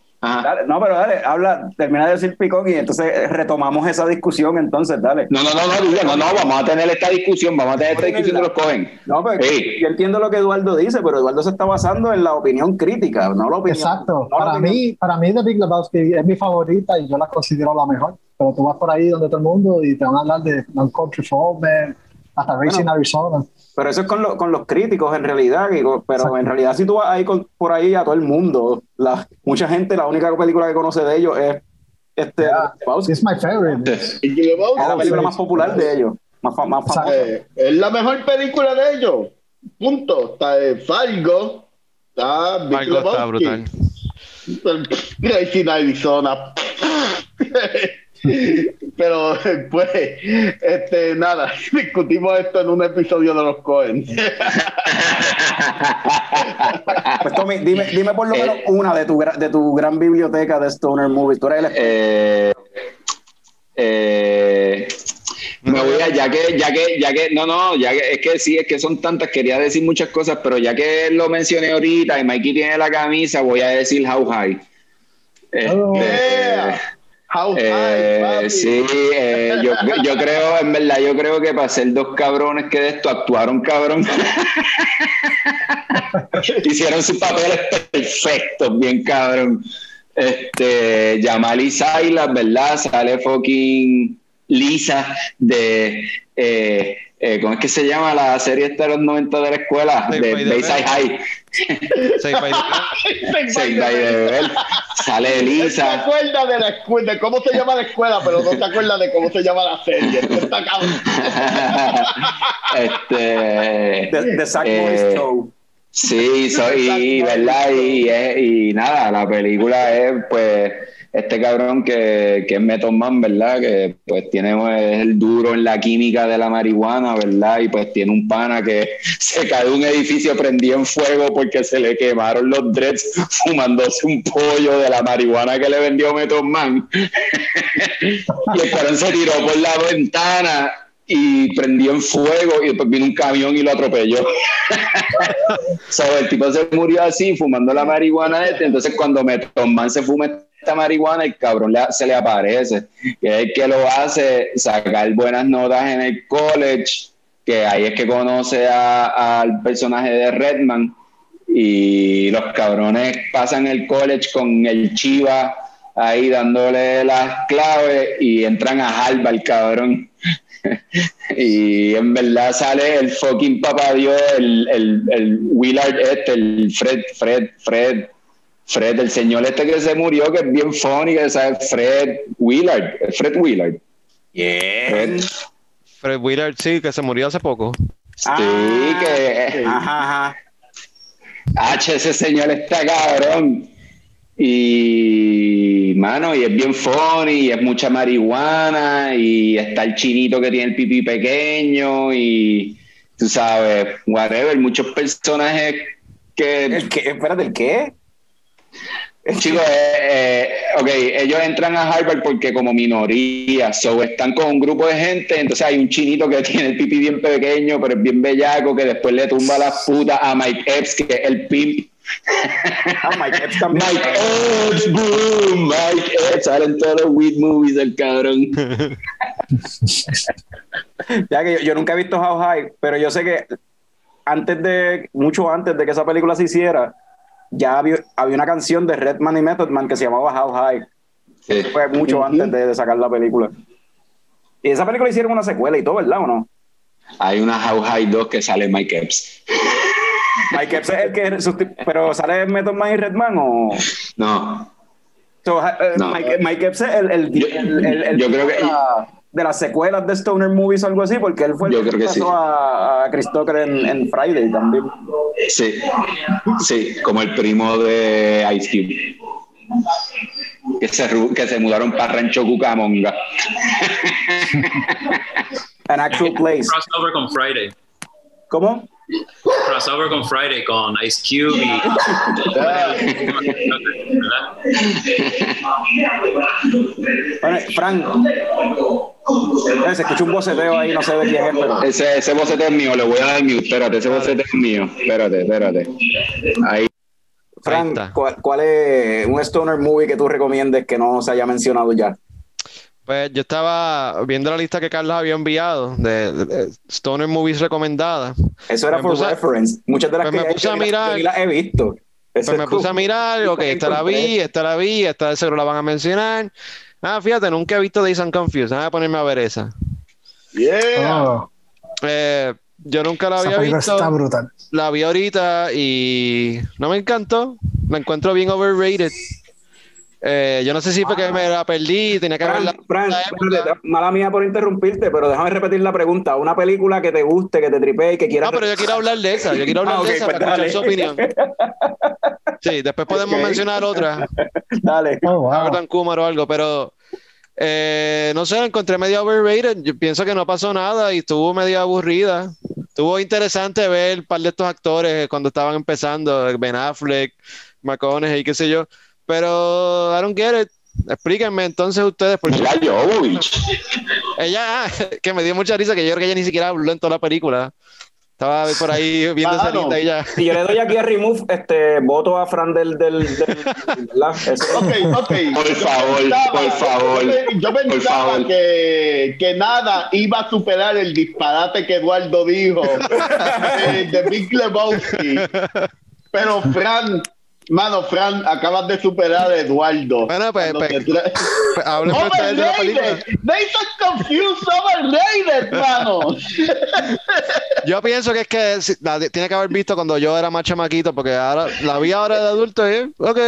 No, pero dale, habla, termina de decir Picón y entonces retomamos esa discusión, entonces, dale. No, no, no, no, no, no, vamos a tener esta discusión, vamos a tener esta discusión de los cogen. No, pero yo entiendo lo que Eduardo dice, pero Eduardo se está basando en la opinión crítica, no la opinión. Exacto, para, Mí, para mí The Big Lebowski es mi favorita y yo la considero la mejor, pero tú vas por ahí donde todo el mundo y te van a hablar de Non Country for hasta Racing Arizona. Pero eso es con, con los críticos en realidad, pero en realidad si tú vas ahí por ahí a todo el mundo, la, mucha gente, la única película que conoce de ellos es este yeah, It's my favorite. Es la película más popular de ellos. Más, más eh, es la mejor película de ellos. Punto. Está de Fargo. Está Fargo está brutal. Racing Arizona. Pero pues, este, nada, discutimos esto en un episodio de los Cohen. pues Tommy, dime, dime por lo eh, menos una de tu, de tu gran biblioteca de Stoner Movies. ¿Tú eres el... eh, eh, me voy a, ya que, ya que, ya que, no, no, ya que, es que sí, es que son tantas, quería decir muchas cosas, pero ya que lo mencioné ahorita y Mikey tiene la camisa, voy a decir How High. Oh, eh, sí, eh, yo, yo, creo, en verdad, yo creo que para ser dos cabrones que de esto actuaron cabrón. Hicieron sus papeles perfectos, bien cabrón. Este, Yamal y Silas, ¿verdad? Sale fucking Lisa de eh, eh, ¿cómo es que se llama la serie esta de los 90 de la escuela? de Bayside High. Save by the Sale Elisa. No se acuerda de la escuela, de cómo se llama la escuela, pero no se acuerda de cómo se llama la serie. Está este. The, Zack eh, Show. Sí, soy, ¿verdad? Y, y, nada, la película es, pues este cabrón que, que es Method Man, ¿verdad? Que pues tiene el duro en la química de la marihuana, ¿verdad? Y pues tiene un pana que se cae de un edificio prendido en fuego porque se le quemaron los dreads fumándose un pollo de la marihuana que le vendió Method Man. y el cabrón se tiró por la ventana y prendió en fuego y después vino un camión y lo atropelló. so, el tipo se murió así fumando la marihuana este, entonces cuando Method Man se fuma marihuana, el cabrón se le aparece, que es el que lo hace sacar buenas notas en el college, que ahí es que conoce al personaje de Redman y los cabrones pasan el college con el Chiva ahí dándole las claves y entran a Harvard, cabrón. y en verdad sale el fucking papá Dios, el, el, el Willard este, el Fred, Fred, Fred, Fred, el señor este que se murió, que es bien funny, que es Fred Willard. Fred Willard. Fred, Fred Willard, sí, que se murió hace poco. Sí, ah, que. Ajá, ajá. H, ese señor está cabrón. Y, mano, y es bien funny, y es mucha marihuana, y está el chinito que tiene el pipí pequeño, y tú sabes, whatever, muchos personajes que. ¿El qué? Espérate, ¿el qué? Chicos, eh, eh, ok, ellos entran a Harvard porque como minoría, so están con un grupo de gente, entonces hay un chinito que tiene el pipí bien pequeño, pero es bien bellaco, que después le tumba la puta a Mike Epps, que es el pimp ah, Mike Epps también. Mike Epps, boom, Mike Epps, salen todos los weed movies el cabrón. ya que yo, nunca he visto How High, pero yo sé que antes de, mucho antes de que esa película se hiciera, ya había, una canción de Redman y Method Man que se llamaba How High. Fue mucho antes de, sacar la película. Y esa película hicieron una secuela y todo, ¿verdad o no? Hay una How High 2 que sale Mike Epps. Mike Epps es el que. Pero ¿sale Method Man y Redman o.? No. Eh, Mike, Mike, Epps es el. el, yo, creo que. De las secuelas de Stoner Movies o algo así, porque él fue el que, pasó a, a Chris Tucker en, en, Friday también. Sí, sí, como el primo de Ice Cube que se, que se mudaron para Rancho Cucamonga. An actual place. Crossover con Friday. ¿Cómo? Crossover con Friday con Ice Cube y. bueno, Frank. Se escucha un boceteo ahí, no sé de quién es, pero. Ese, ese boceteo es mío, le voy a dar mute. Espérate, ese boceteo es mío. Espérate, espérate. Ahí. Frank, ¿cuál, es un stoner movie que tú recomiendes que no se haya mencionado ya? Pues yo estaba viendo la lista que Carlos había enviado de, Stoner Movies recomendadas. Eso era por reference. Muchas de las pues que me puse a mirar, las he visto. pues me puse a mirar, ok, esta la vi, esta la vi, esta de seguro la van a mencionar. Ah, fíjate, nunca he visto Days and Confused. Voy a ponerme a ver esa. Yeah. Oh. Eh, yo nunca la había visto. Está brutal. La vi ahorita y no me encantó. La encuentro bien overrated. Eh, yo no sé si fue que me la perdí, tenía que verla. mala mía por interrumpirte, pero déjame repetir la pregunta. Una película que te guste, que te tripee y que quieras. No, pero yo quiero hablar de esa. Yo quiero hablar ah, de esa pues para escuchar su opinión. Sí, después podemos mencionar otra. Dale. Oh, wow. o algo, pero eh, no sé, la encontré medio overrated. Yo pienso que no pasó nada y estuvo medio aburrida. Estuvo interesante ver un par de estos actores cuando estaban empezando, Ben Affleck, McConaughey, qué sé yo. Pero I don't get it. Explíquenme entonces ustedes por qué. Ella, que me dio mucha risa, que yo creo que ella ni siquiera habló en toda la pelícura. Estaba por ahí viendo esa lista y ya. Si yo le doy aquí a remove, este, voto a Fran del. del, del, ok, ok. Por favor, por favor. Yo, pensaba que, que, nada iba a superar el disparate que Eduardo dijo eh, de Big Lebowski. Pero Fran Mano, Fran, acabas de superar a Eduardo. Bueno, pues, pues, pues hablemos de la película. They confused overrated, mano. yo pienso que es que tiene que haber visto cuando yo era más chamaquito, porque ahora la vi ahora de adulto y, ok,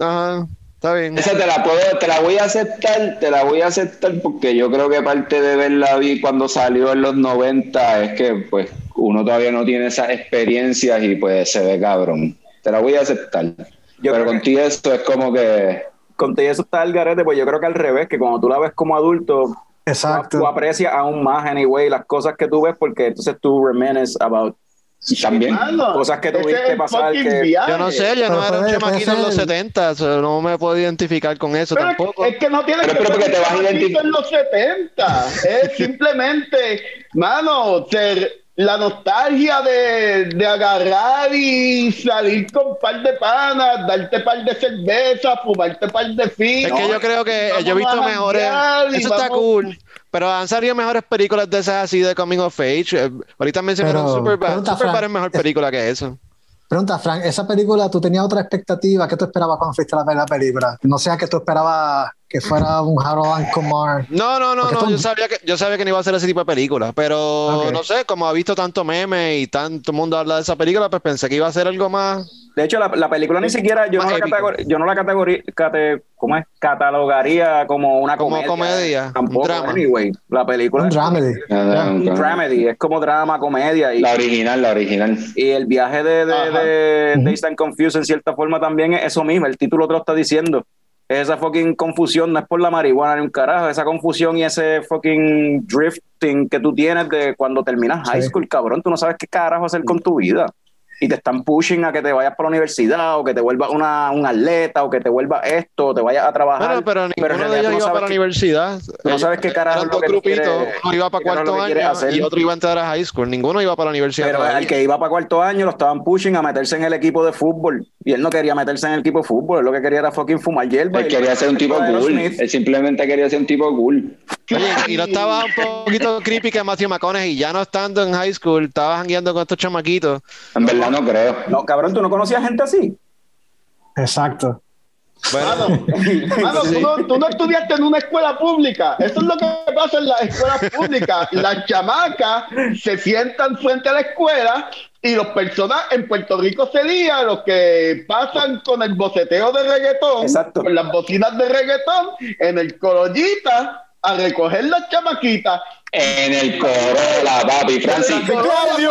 ajá, está bien. Esa te la puedo, te la voy a aceptar, te la voy a aceptar porque yo creo que parte de verla vi cuando salió en los 90 es que, pues, uno todavía no tiene esas experiencias y pues se ve cabrón te la voy a aceptar. Pero contigo esto es como que... Contigo eso está el garete, pues yo creo que al revés, que cuando tú la ves como adulto, Exacto. Tú, aprecias aún más, anyway, las cosas que tú ves, porque entonces tú reminisces about también cosas que tuviste que pasar que yo no sé yo no era un chamaquito en los 70 no me puedo identificar con eso tampoco. es que no tienes que ser te vas a identificar. en los 70 es simplemente mano ser la nostalgia de, de, agarrar y salir con un par de panas, darte par de cerveza, fumarte par de fin. Es que yo creo que yo he visto mejores. Eso está cool. Pero han salido mejores películas de esas así de Coming of Age. Eh, ahorita mencionaron Superbad. Superbad es mejor película que eso. Pregunta, Frank, esa película, ¿tú tenías otra expectativa? ¿Qué tú esperabas cuando fuiste a ver la película? No sea que tú esperabas que fuera un Harold Kumar. No, no, no, no yo, sabía que, yo sabía que no iba a ser ese tipo de película, pero no sé, como ha visto tanto meme y tanto mundo habla de esa película, pues pensé que iba a ser algo más de hecho, la, película ni siquiera yo no, la yo no la categoría, ¿cómo es? catalogaría como una como comedia. comedia Tampoco, drama. anyway. La película un dramedy. un dramedy. Es como drama, comedia. Y, la original, la original. Y el viaje de, de, de, de Confused en cierta forma también es eso mismo. El título te lo está diciendo. Esa fucking confusión no es por la marihuana ni un carajo. Esa confusión y ese fucking drifting que tú tienes de cuando terminas high school, cabrón. Tú no sabes qué carajo hacer con tu vida y te están pushing a que te vayas para la universidad o que te vuelvas una, un atleta o que te vuelvas esto, o te vayas a trabajar. Bueno, pero ninguno de ellos iba para la universidad. No sabes qué carajo es lo que grupito, uno iba para cuarto año y otro iba a entrar a high school. Ninguno iba para la universidad. Pero el que iba para cuarto año lo estaban pushing a meterse en el equipo de fútbol y él no quería meterse en el equipo de fútbol, él lo que quería era fucking fumar hierba. Él quería ser un tipo cool, él simplemente quería ser un tipo cool. y no estaba un poquito creepy que Matthew McConaughey ya no estando en high school, estaba jangueando con estos chamaquitos. En verdad no creo. No, cabrón, ¿tú no conocías gente así? Exacto. Bueno, tú, no, estudiaste en una escuela pública. Eso es lo que pasa en las escuelas públicas. Las chamacas se sientan frente a la escuela y los personas en Puerto Rico serían los que pasan con el boceteo de reggaetón, con las bocinas de reggaetón, en el corollita a recoger las chamaquitas en el Corolla, papi, Francis. El Corolla,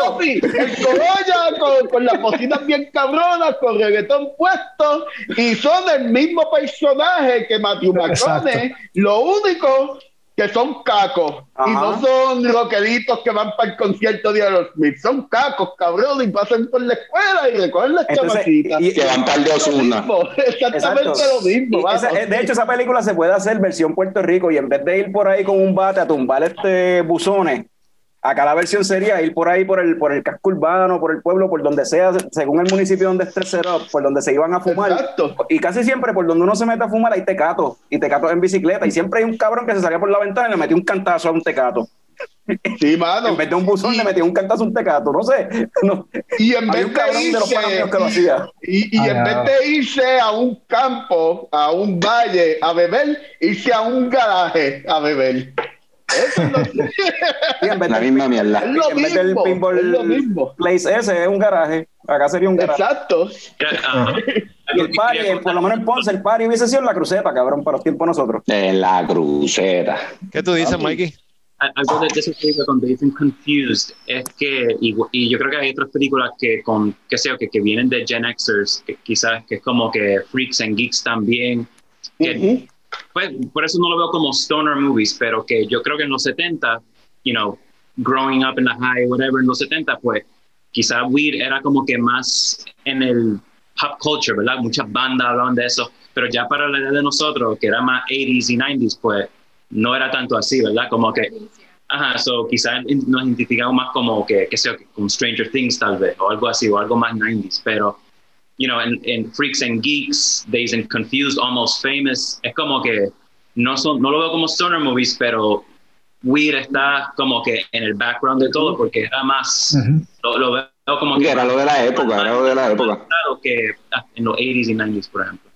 con, con las bocinas bien cabronas, con reggaetón puesto, y son el mismo personaje que Matthew McConaughey. Lo único que son cacos y no son roqueritos que van para el concierto de Aerosmith, son cacos, cabrón, y pasan por la escuela y recogen las chamaquitas. Y, que van para el de Osuna. Exactamente lo mismo. Eh, de hecho, esa película se puede hacer versión Puerto Rico y en vez de ir por ahí con un bate a tumbar este buzones, Acá la versión sería ir por ahí, por el, por el casco urbano, por el pueblo, por donde sea, según el municipio donde esté cero, por donde se iban a fumar. Y casi siempre por donde uno se mete a fumar hay tecato, y tecato en bicicleta. Y siempre hay un cabrón que se salía por la ventana y le metió un cantazo a un tecato. Sí, mano. En vez de un buzón le metió un cantazo a un tecato, no sé. Y en vez de irse, Y, y en vez de irse a un campo, a un valle a beber, irse a un garaje a beber. Eso es lo... la misma mierda. Es lo, mismo, el pinball es lo mismo. Place ese es un garaje. Acá sería un garaje. Exacto. y el party, por lo menos en Ponce, el party hubiese sido en la cruceta, cabrón, para los tiempos nosotros. En la cruceta. ¿Qué tú dices, Mikey? Algo de que cuando dicen confused es que, y, y, yo creo que hay otras películas que con, que sé, que, que vienen de Gen Xers, que quizás que es como que Freaks and Geeks también, que, pues, por eso no lo veo como stoner movies, pero que yo creo que en los 70, you know, growing up in the high, whatever, en los 70, pues quizá weed era como que más en el pop culture, ¿verdad? Muchas bandas hablaban de eso, pero ya para la edad de nosotros, que era más 80s y 90s, pues no era tanto así, ¿verdad? Como que, ajá, so quizás nos identificamos más como que, que sea, con Stranger Things tal vez, o algo así, o algo más 90s, pero you know, en, en Freaks and Geeks, Dazed Confused, Almost Famous, es como que no, son, no lo veo como stoner movies, pero Weird está como que en el background de todo porque era más, lo, veo como que... Era lo de la época, era lo de la época. Claro que en los 80s y 90s, por ejemplo.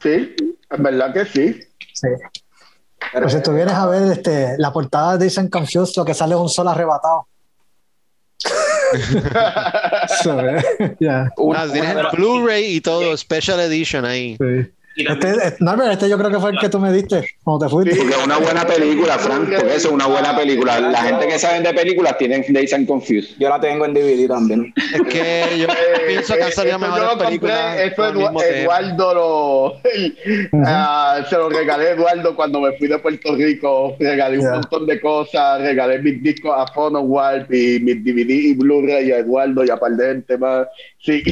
Sí, es verdad que sí. Sí. Pero si tú vienes a ver este, la portada de Dazed Confused, lo que sale es un sol arrebatado. yeah. tienes el Blu-ray y todo, Special Edition ahí. Sí. Este, este, este, yo creo que fue el que tú me diste cuando te fuiste. porque es una buena película, Frank. Porque eso es una buena película. La gente que sabe de películas tienen Days and Confused. Yo la tengo en DVD también. Es que yo eh, pienso que han salido mejores películas. Eso Eduardo lo. Ah, se lo regalé a Eduardo cuando me fui de Puerto Rico. Regalé un montón de cosas. Regalé mis discos a Phono Warp y mis DVD y Blu-ray a Eduardo y a par de gente más. Sí.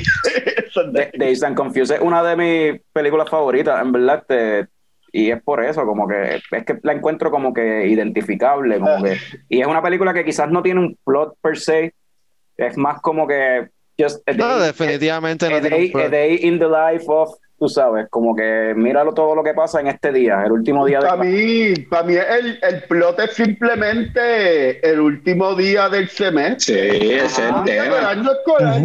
Days and Confused es una de mis películas favoritas, en verdad. Te, y es por eso, como que es que la encuentro como que identificable, como que, y es una película que quizás no tiene un plot per se, es más como que no, definitivamente no tiene un day in the life of tú sabes, como que míralo todo lo que pasa en este día, el último día de... Para mí, para mí el, el plot es simplemente el último día del semestre. Sí, es el tema. año escolar.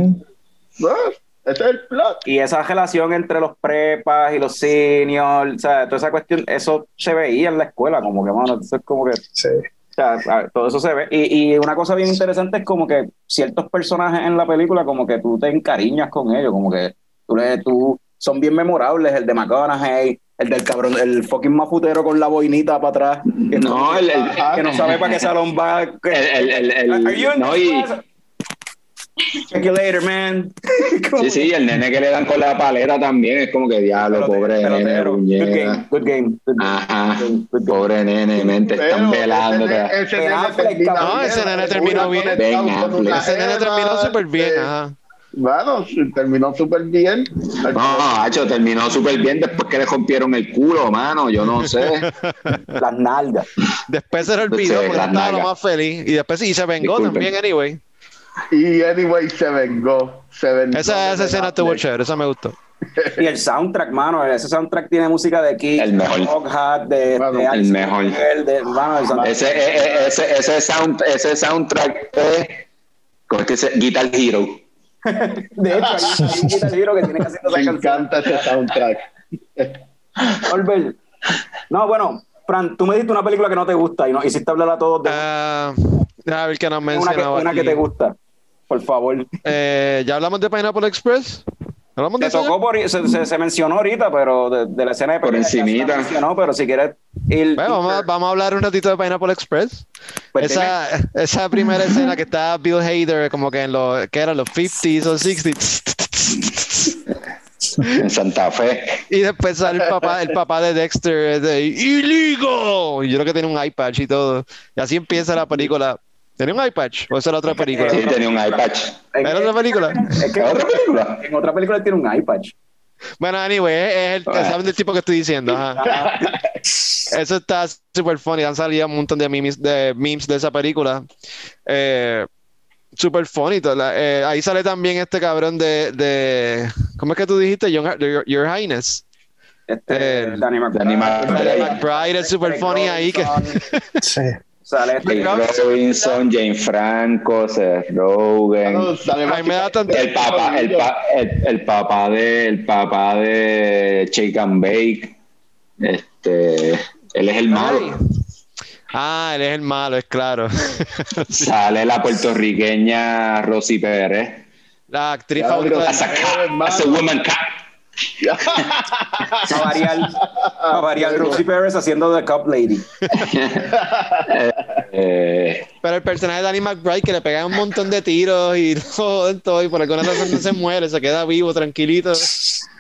Ese es el plot. Y esa relación entre los prepas y los seniors, o sea, toda esa cuestión, eso se veía en la escuela, como que, mano, eso es como que. Sí. O sea, todo eso se ve. Y, y, una cosa bien interesante es como que ciertos personajes en la película, como que tú te encariñas con ellos, como que tú, le, tú son bien memorables. El de McConaughey, el del cabrón, el fucking mafutero con la boinita para atrás. Que no, el, que no sabe para qué salón va. El, el, el, no, y, Check you later, man. sí, sí, el nene que le dan con la paleta también es como que diablo, pobre nene. Good game, good game. Ajá, pobre nene, mente, están velando. Ese, no, ese nene terminó bien. Ese nene terminó súper bien, ajá. Bueno, terminó súper bien. No, Hacho, terminó súper bien después que le rompieron el culo, mano. Yo no sé. Las nalgas. Después se le olvidó porque estaba lo más feliz. Y después y se vengó también, anyway. Y anyway se vengó. Se vengó esa, esa escena estuvo chévere, esa me gustó. Y el soundtrack, mano, ese soundtrack tiene música de Kiss, el mejor. de, bueno, de el mejor. De, bueno, ese, ese, ese, ese, sound, ese soundtrack es, ¿cómo es que se? Guitar Hero. de hecho, hay un Guitar Hero que tiene que hacer esa Me encanta ese soundtrack. Albert, no, bueno, Fran, tú me diste una película que no te gusta y no hiciste hablar a todos de. Uh, a ver qué nos mencionaba. Una, que, una que te gusta, por favor. Eh, ¿Ya hablamos de Pineapple Express? ¿Hablamos de eso tocó por, se, se, se, mencionó ahorita, pero de, de la escena de Por encimita. mencionó, pero si quieres ir. Bueno, vamos, a, vamos, a, hablar un ratito de Pineapple Express. Pues esa, esa primera escena que está Bill Hader, como que en los, que eran los 50s o 60s. En Santa Fe. Y después sale el papá, el papá de Dexter de ¡Iligo! Y yo creo que tiene un iPad y todo. Y así empieza la película. ¿Tenía un iPad? ¿O esa era otra película? Sí, tenía un iPad. ¿Era otra película? Es que ¿Otra película? En otra película tiene un iPad. Bueno, anyway, es el, ¿saben del tipo que estoy diciendo? Ajá. Eso está súper funny. Han salido un montón de memes de, memes de esa película. Eh, super funny. La, eh, ahí sale también este cabrón de, de ¿cómo es que tú dijiste? Your, Your, Your Highness. Este, eh, Danny McBride. Danny McBride. Danny McBride es super funny ahí. Que... sí. Sale este Robinson, James Franco, Seth Rogen. Ay, me da tanto... el, papá, el, pa, el, el, papá de el papá de Shake and Bake. Este, él es el malo. Ah, él es el malo, es claro. Sale la puertorriqueña Rosy Pérez. La actriz favorita as, a cat, as a woman cat. A variar, a variar Rosie Perez haciendo The Cup Lady. eh, Pero el personaje de Danny McBride que le pega un montón de tiros y todo, todo y por alguna razón no se muere, se queda vivo, tranquilito.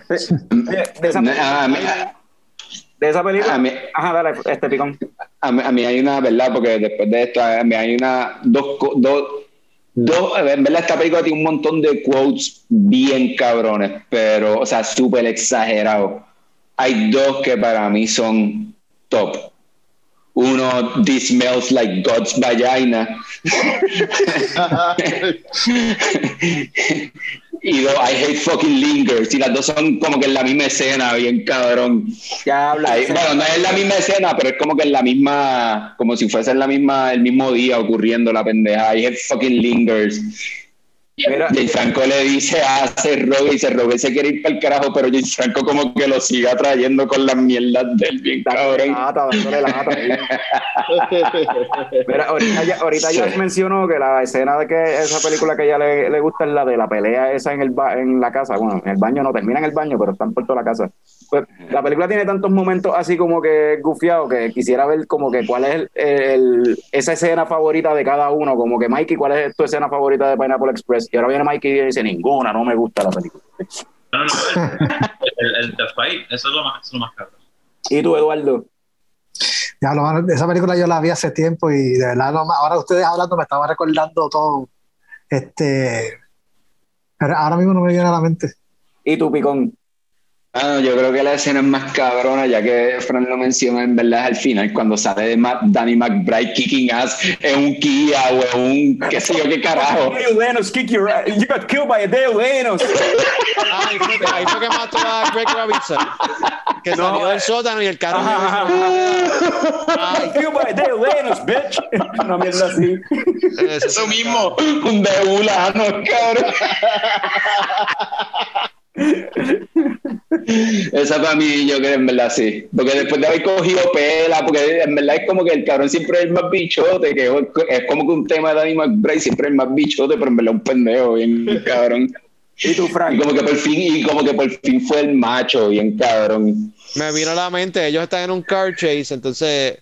De, de, esa, película, de esa película. A mí, Ajá, dale, este picón. A mí, a mí hay una, ¿verdad? Porque después de esto, a mí hay una, dos, dos Dos, en verdad esta película tiene un montón de quotes bien cabrones, pero, o sea, súper exagerado. Hay dos que para mí son top. Uno, This smells like God's vagina. y dos, I hate fucking lingers. Y las dos son como que en la misma escena, bien cabrón. Ya habla. Ahí, bueno, no es la misma escena, pero es como que en la misma, como si fuese en la misma, el mismo día ocurriendo la pendeja. I hate fucking lingers. Mira, James Franco le dice a Cerro y Cerro se quiere ir para el carajo, pero James Franco como que lo sigue atrayendo con las mierdas del bien cabrón. Lata, dándole lata, Mira, ahorita ya, ahorita ya mencionó que la escena de que esa película que a ella le, le, gusta es la de la pelea esa en el ba en la casa. Bueno, en el baño no termina en el baño, pero están por toda la casa. Pues la película tiene tantos momentos así como que gufiados que quisiera ver como que cuál es el, el, esa escena favorita de cada uno, como que Mikey, ¿cuál es tu escena favorita de Pineapple Express? Y ahora viene Mikey y dice, ninguna, no me gusta la película. No, no, el, el, The Fight, eso es lo más, eso es lo más cabrón. ¿Y tú, Eduardo? Ya, lo, esa película yo la vi hace tiempo y de verdad, ahora ustedes hablando me estaba recordando todo. Este, pero ahora mismo no me viene a la mente. ¿Y tú, Picón? Ah, yo creo que la escena es más cabrona, ya que Fran lo menciona en verdad al final, cuando sale de Matt, Danny McBride kicking ass en un Kia o en un qué sé yo qué carajo. Lenos, kick your You got killed by a Dale Lenos. Ahí fue, que mató a Greg Robinson. Que no, salió del sótano y el carro. Ay, killed by a Dale Lenos, bitch. Una mierda así. Eso, Eso mismo, un debulano, cabrón. Esa para mí yo creo en verdad sí. Porque después de haber cogido pela, porque en verdad es como que el cabrón siempre es el más bichote, que es como que un tema de Danny McBride siempre es el más bichote, pero en verdad un pendejo, bien cabrón. ¿Y tú, Frank? Y como que por fin, y como que por fin fue el macho, bien cabrón. Me vino a la mente, ellos están en un car chase, entonces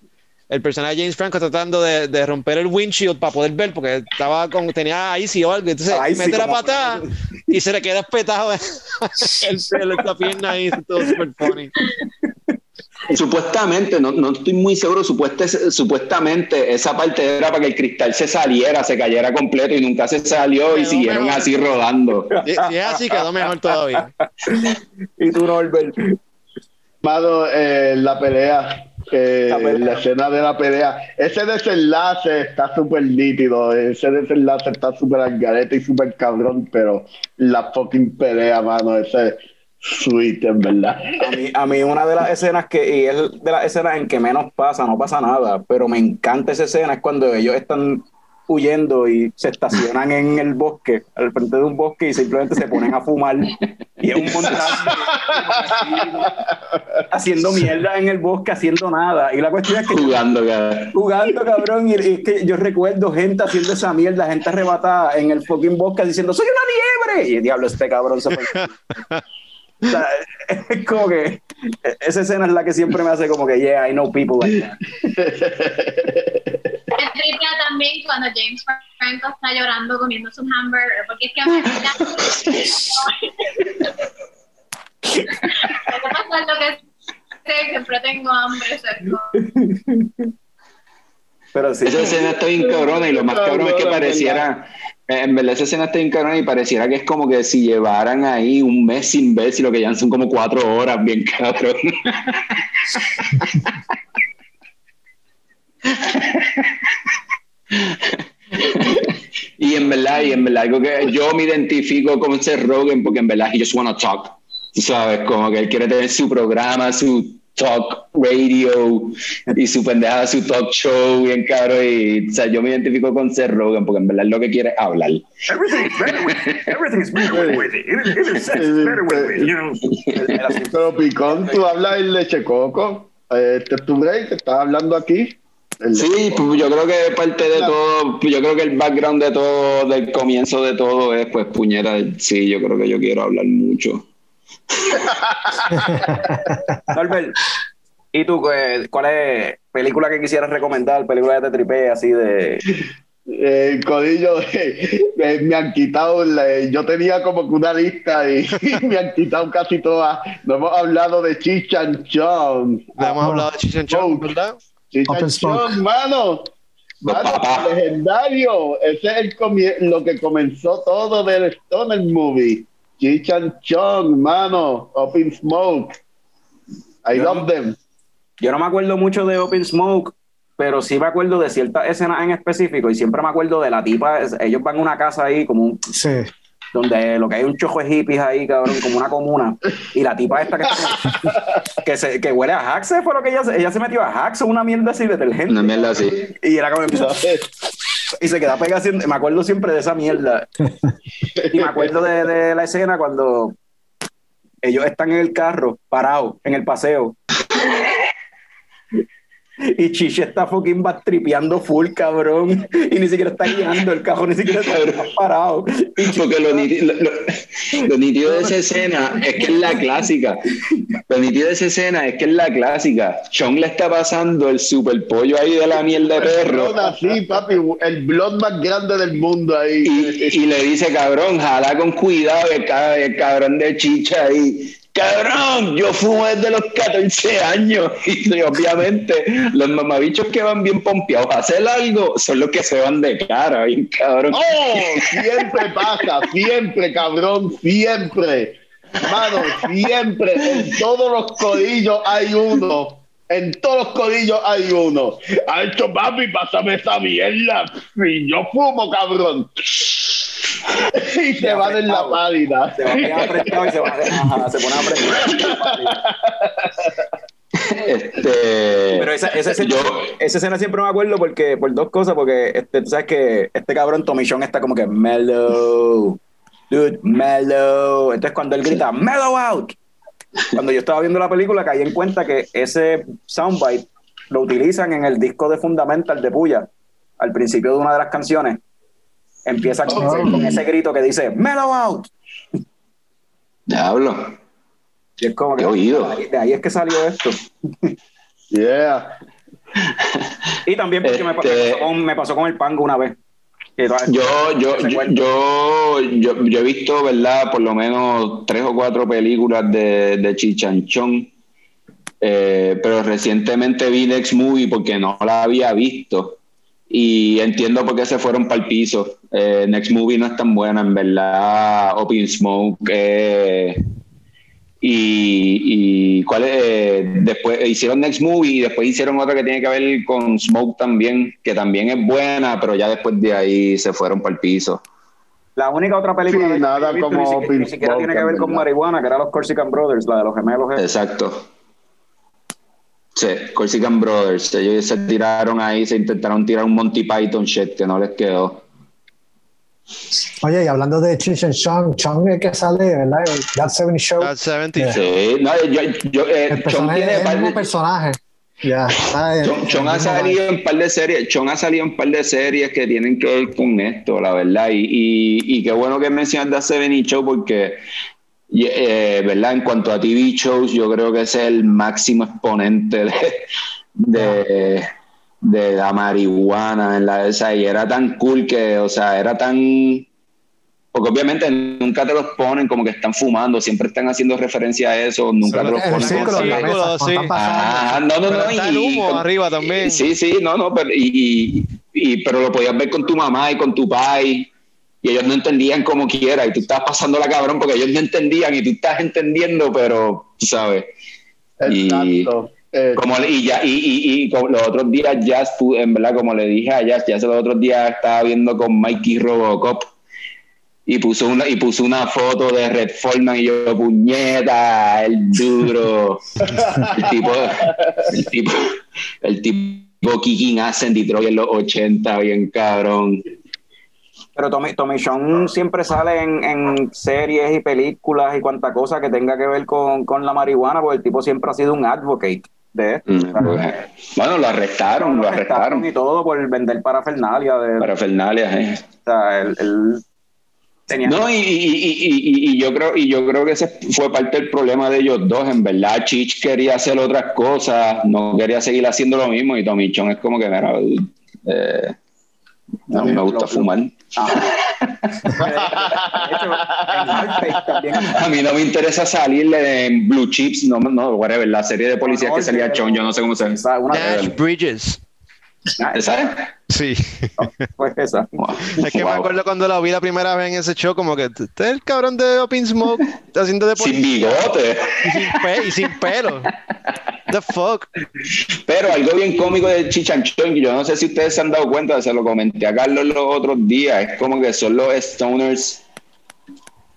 el personaje de James Franco tratando de, romper el windshield para poder ver, porque estaba con, tenía icy o algo. Entonces mete la patada y se le queda espetado el pelo, esta pierna ahí, todo super funny. Supuestamente, no, no, estoy muy seguro, supuestamente esa parte era para que el cristal se saliera, se cayera completo y nunca se salió y siguieron así rodando. Si, es así, quedó mejor todavía. y tú, Norbert. Mado, eh, la pelea la, escena de la pelea. Ese desenlace está súper nítido. Ese desenlace está súper al y súper cabrón, pero la fucking pelea, mano, ese sweet, en verdad. A mí, a mí una de las escenas que, y es de las escenas en que menos pasa, no pasa nada, pero me encanta esa escena, es cuando ellos están huyendo y se estacionan en el bosque, al frente de un bosque y simplemente se ponen a fumar. Y es un contraste haciendo mierda en el bosque, haciendo nada. Y la cuestión es que. Jugando, cabrón. Jugando, cabrón. Y es que yo recuerdo gente haciendo esa mierda, gente arrebatada en el fucking bosque diciendo: ¡Soy una liebre! Y el diablo, este cabrón se. O sea, es como que esa escena es la que siempre me hace como que, yeah, I know people like that. Tripla también cuando James Franco está llorando comiendo su hamburger, porque es que a mí me lo que sé, siempre tengo hambre, Pero sí. Esa escena está bien cabrona y lo más cabrón es que pareciera en verdad esa escena está encarnada y pareciera que es como que si llevaran ahí un mes sin ver, si lo que ya son como cuatro horas, bien cabrón. y en verdad, y en verdad, algo que yo me identifico con ese Rogan porque en verdad he just wanna talk. ¿Sabes? Como que él quiere tener su programa, su talk radio y su pendejada, su talk show, bien caro. Y, o sea, yo me identifico con Seth Rogen porque en verdad lo que quiere es hablar. Pero Picón, tú hablas en leche coco. Este es tu break, estás hablando aquí. Sí, pues yo creo que parte de todo, yo creo que el background de todo, del comienzo de todo es pues puñera, sí, yo creo que yo quiero hablar mucho. Norbert, ¿y tú cuál es película que quisieras recomendar? Película de tripe así de. Eh, codillo, me han quitado, yo tenía como que una lista y, me han quitado casi todas. No hemos hablado de Chichan Chong. No hemos hablado de Chichan Chong, ¿verdad? Chichan Chong, mano. legendario. Ese es el lo que comenzó todo del Stoner Movie. Chichan Chong, mano, Open Smoke. I love them. Yo no me acuerdo mucho de Open Smoke, pero sí me acuerdo de ciertas escenas en específico y siempre me acuerdo de la tipa. Ellos van a una casa ahí como un. Sí. Donde lo que hay un chojo de hippies ahí, cabrón, como una comuna. Y la tipa esta que, que, se, que huele a Haxe fue lo que ella, ella se metió a Haxe, una mierda así de detergente. Una mierda así. Y era como empezó y se queda pegada. Me acuerdo siempre de esa mierda. Y me acuerdo de, de, la escena cuando ellos están en el carro, parados, en el paseo. Y Chiche está fucking tripeando full, cabrón. Y ni siquiera está guiando el carro, ni siquiera está parado. Porque lo, nítido, de esa escena es que es la clásica. Lo nítido de esa escena es que es la clásica. Chong le está pasando el super pollo ahí de la miel de perro. Sí, papi, el blog más grande del mundo ahí. Y, le dice, cabrón, jala con cuidado el, el cabrón de chicha ahí cabrón, yo fumo desde los 14 años y obviamente los mamabichos que van bien pompeados a hacer algo son los que se van de cara, bien cabrón. Oh, siempre pasa, siempre, cabrón, siempre. Mano, siempre, en todos los codillos hay uno. En todos los codillos hay uno. Ha hecho papi, pásame esa mierda. Y yo fumo, cabrón. y se va en la pálida. Se va a y se, va a, se pone a Este, pero esa, esa, escena, esa, escena, siempre me acuerdo porque por dos cosas, porque este, tú sabes que este cabrón Tomichón está como que mellow, dude, mellow. Entonces cuando él grita mellow out, cuando yo estaba viendo la película caí en cuenta que ese soundbite lo utilizan en el disco de Fundamental de Puya, al principio de una de las canciones empieza con, ese, grito que dice Mellow out. Diablo. Y es como que oído. De ahí, es que salió esto. yeah. y también porque me, pasó este- con, me pasó con el pango una vez. Yo, yo, yo, yo, yo, he visto, ¿verdad? Por lo menos tres o cuatro películas de, de Chichanchón, eh, pero recientemente vi Next Movie porque no la había visto y entiendo por qué se fueron para el piso. Eh, Next Movie no es tan buena, en verdad. Open Smoke. Eh, y, y cuál eh, después hicieron Next Movie y después hicieron otra que tiene que ver con Smoke también, que también es buena, pero ya después de ahí se fueron para el piso. La única otra película de nada como ni, siquiera, tiene que ver con marihuana, que era los Corsican Brothers, la de los gemelos. Exacto. Sí, Corsican Brothers. Ellos se tiraron ahí, se intentaron tirar un Monty Python shit que no les quedó. Oye, y hablando de Cheech and Chong, Chong es que sale, ¿verdad? That 70 Show. That 70 Show. Sí, no, yo, yo, eh, el personaje tiene es el mismo personaje. Ya, Chong, ha salido en un par de series, Chong ha salido en un par de series que tienen que ver con esto, la verdad. Y, y, y qué bueno que mencionas That 70 Show porque eh, ¿verdad? En cuanto a TV shows, yo creo que es el máximo exponente de, de, la marihuana en la esa y era tan cool que, o sea, era tan porque obviamente nunca te los ponen como que están fumando, siempre están haciendo referencia a eso, nunca te los ponen sí. ah, no, no, no, y, humo arriba también. Sí, sí, no, no, pero y, y, pero lo podías ver con tu mamá y con tu pai y ellos no entendían como quiera y tú estabas pasando la cabrón porque ellos no entendían y tú estás entendiendo, pero tú sabes. Exacto. Y, como, y, ya, y, y, y los otros días ya, en verdad, como le dije a Jazz, ya los otros días estaba viendo con Mikey Robocop y puso una y puso una foto de Red Foreman y yo puñeta el duro. El tipo el tipo el tipo kicking ass en Detroit en los 80 bien cabrón. Pero Tommy, Tommy Sean siempre sale en, series y películas y cuanta cosa que tenga que ver con, la marihuana, porque el tipo siempre ha sido un advocate de esto. Mm, bueno, lo arrestaron, lo, arrestaron. Y todo por vender parafernalia. De, parafernalia, eh. O sea, él, tenía... No, y, y, yo creo, y yo creo que ese fue parte del problema de ellos dos. En verdad, Chich quería hacer otras cosas, no quería seguir haciendo lo mismo, y Tommy Sean es como que, mira, eh, no me gusta fumar. a mí no me interesa salirle en Blue Chips, no, no, whatever, la serie de policías que salía Chon, yo no sé cómo se llama. Dash Bridges. ¿Esa Sí. pues esa. Es que me acuerdo cuando la vi la primera vez en ese show, como que este es el cabrón de Open Smoke haciendo de Sin bigote. Y sin, pe y sin pelo. The fuck. Pero algo bien cómico de Chichanchón, yo no sé si ustedes se han dado cuenta, se lo comenté a Carlos los otros días, es como que son los stoners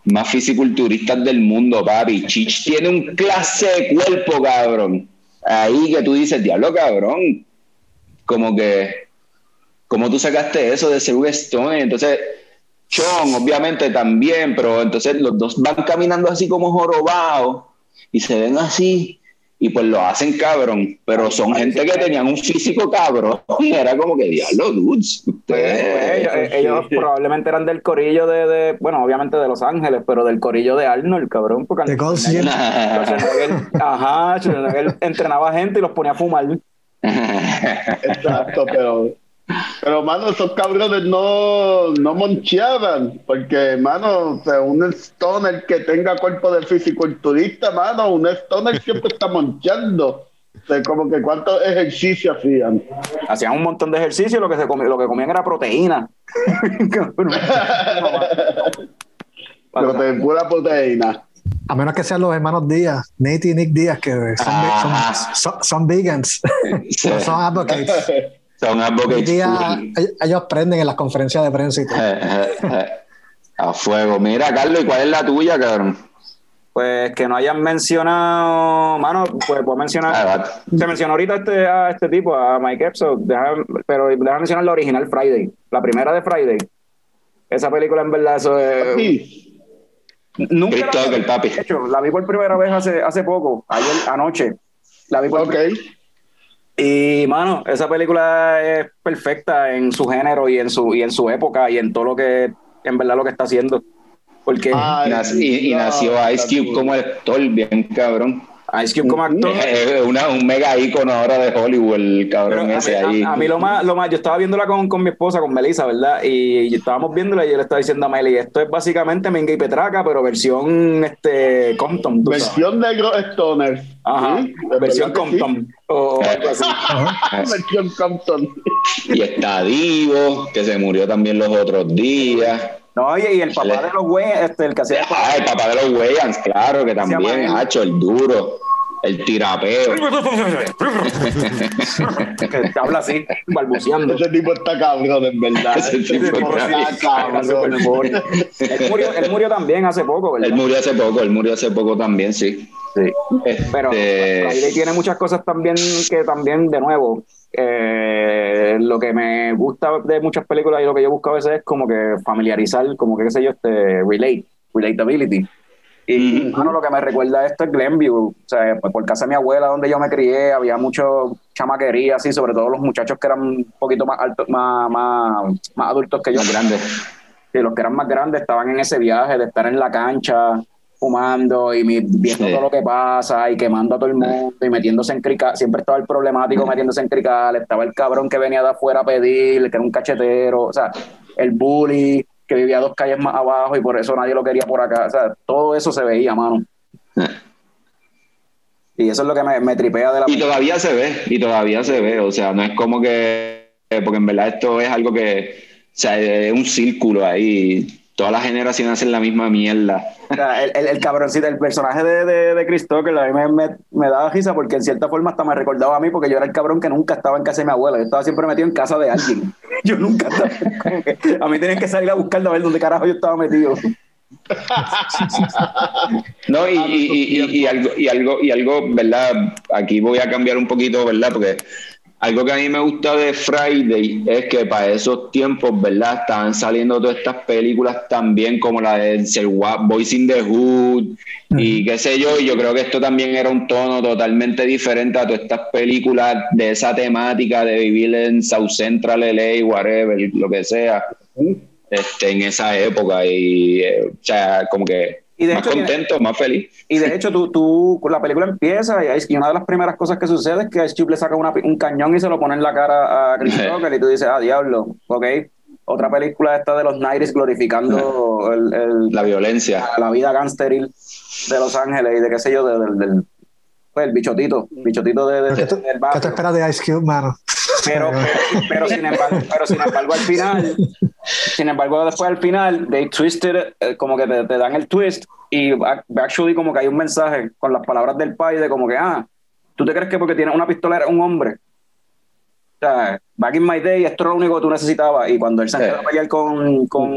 más fisiculturistas del mundo, papi. Chich tiene un clase de cuerpo, cabrón. Ahí que tú dices, diablo, cabrón. Como que, como tú sacaste eso de ser un stoner? Entonces, Chon, obviamente también, pero entonces los dos van caminando así como jorobados y se ven así y pues lo hacen cabrón, pero son gente que tenían un físico cabrón y era como que diablo, dudes. Pues, pues, ellos, probablemente eran del corillo de, bueno, obviamente de Los Ángeles, pero del corillo de Arnold, cabrón. Porque de Ajá, él entrenaba gente y los ponía a fumar. Exacto, pero pero, mano, esos cabrones no, no moncheaban, porque, mano, un stoner que tenga cuerpo de fisiculturista, mano, un stoner siempre está monchando. O como que cuánto ejercicio hacían. Hacían un montón de ejercicio, lo que, se lo que comían era proteína. Pura proteína. A menos que sean los hermanos Díaz, Nate y Nick Díaz, que son, son, vegans, son advocates. Son ellos aprenden en las conferencias de prensa y todo. Eh, eh, eh. A fuego. Mira, Carlos, ¿y cuál es la tuya, cabrón? Pues que no hayan mencionado, mano, pues puedo mencionar. Ah, se mencionó ahorita este, a este tipo, a Mike Epps, pero déjame mencionar la original Friday, la primera de Friday. Esa película en verdad, eso es. Sí. Nunca la, el papi. De hecho, la vi por primera vez hace, hace poco, ayer anoche. La vi por okay. Y, mano, esa película es perfecta en su género y en su, y en su época y en todo lo que, en verdad, lo que está haciendo. Porque... y, nació Ice Cube como actor, bien cabrón. Ice Cube como actor. Es un mega ícono ahora de Hollywood, el cabrón ese ahí. A, mí lo más, lo más, yo estaba viéndola con, con mi esposa, con Melissa, ¿verdad? Y, estábamos viéndola y yo le estaba diciendo a Meli, esto es básicamente Menga y Petraca, pero versión este Compton. Versión de Stoner. Ajá, versión Compton. O versión Compton. Y está Divo, que se murió también los otros días. No, oye, y el papá de los Wayans, este, el que hacía. Ah, el papá de los Wayans, claro, que también, hacho, el duro, el tirapeo. que habla así, balbuceando. Ese tipo está cabrón, en verdad. Ese tipo está cabrón. él, murió, él murió también hace poco, ¿verdad? Él murió hace poco, él murió hace poco también, sí. Sí. Este... Pero ahí tiene muchas cosas también que también, de nuevo, eh, lo que me gusta de muchas películas y lo que yo busco a veces es como que familiarizar, como que qué sé yo, este relate, relatability. Y lo que me recuerda esto es Glenview, o sea, pues por casa de mi abuela donde yo me crié, había mucho chamaquería así, sobre todo los muchachos que eran un poquito más altos, más, más, más adultos que yo. Grandes. Sí, los que eran más grandes estaban en ese viaje de estar en la cancha, fumando y viendo todo lo que pasa y quemando a todo el mundo y metiéndose en crical. Siempre estaba el problemático metiéndose en crical, estaba el cabrón que venía de afuera a pedir, que era un cachetero, o sea, el bully que vivía dos calles más abajo y por eso nadie lo quería por acá. O sea, todo eso se veía, mano. Y eso es lo que me, me tripea de la... Y todavía se ve, y todavía se ve, o sea, no es como que... Porque en verdad esto es algo que... O sea, es un círculo ahí todas las generaciones hacen la misma mierda. el, el, cabroncito, el personaje de, de, de Chris Tucker, a mí me, me, daba risa porque en cierta forma hasta me recordaba a mí porque yo era el cabrón que nunca estaba en casa de mi abuela, yo estaba siempre metido en casa de alguien. Yo nunca estaba, a mí tenían que salir a buscar a ver dónde carajo yo estaba metido. no, y, y, y, y, algo, y algo, y algo, ¿verdad? Aquí voy a cambiar un poquito, ¿verdad? Porque algo que a mí me gusta de Friday es que para esos tiempos, ¿verdad? Estaban saliendo todas estas películas también, como la de Boys in the Hood y qué sé yo. Y yo creo que esto también era un tono totalmente diferente a todas estas películas de esa temática de vivir en South Central LA, whatever, lo que sea, este, en esa época. Y, eh, o sea, como que más contento, más feliz. Y de hecho, tú, tú, la película empieza y, una de las primeras cosas que sucede es que Ice Cube le saca un cañón y se lo pone en la cara a Chris Tucker y tú dices, ah, diablo, ok. Otra película esta de los 90 glorificando el, la violencia. La, vida gangsteril de Los Ángeles y de qué sé yo, del, pues, el bichotito, bichotito de, de, del barrio. ¿Qué te esperas de Ice Cube, mano? Pero, pero, sin embargo, pero sin embargo, al final, sin embargo, después al final, they twisted, eh, como que te, dan el twist y actually como que hay un mensaje con las palabras del pai de como que, ah, ¿tú te crees que porque tienes una pistola eres un hombre? O sea, back in my day, esto era lo único que tú necesitabas. Y cuando él se entra a pelear con, con,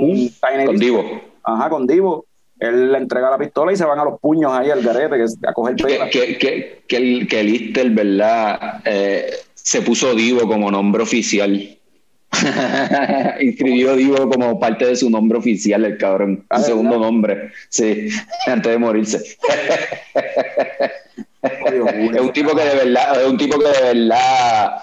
con Divo. Ajá, con Divo él le entrega la pistola y se van a los puños ahí al garete que, a coger que, que, que, que, el, que el ¿verdad? Eh, se puso Divo como nombre oficial. Inscribió Divo como parte de su nombre oficial, el cabrón. Ah, segundo nombre, sí, antes de morirse. es un tipo que de verdad, es un tipo que de verdad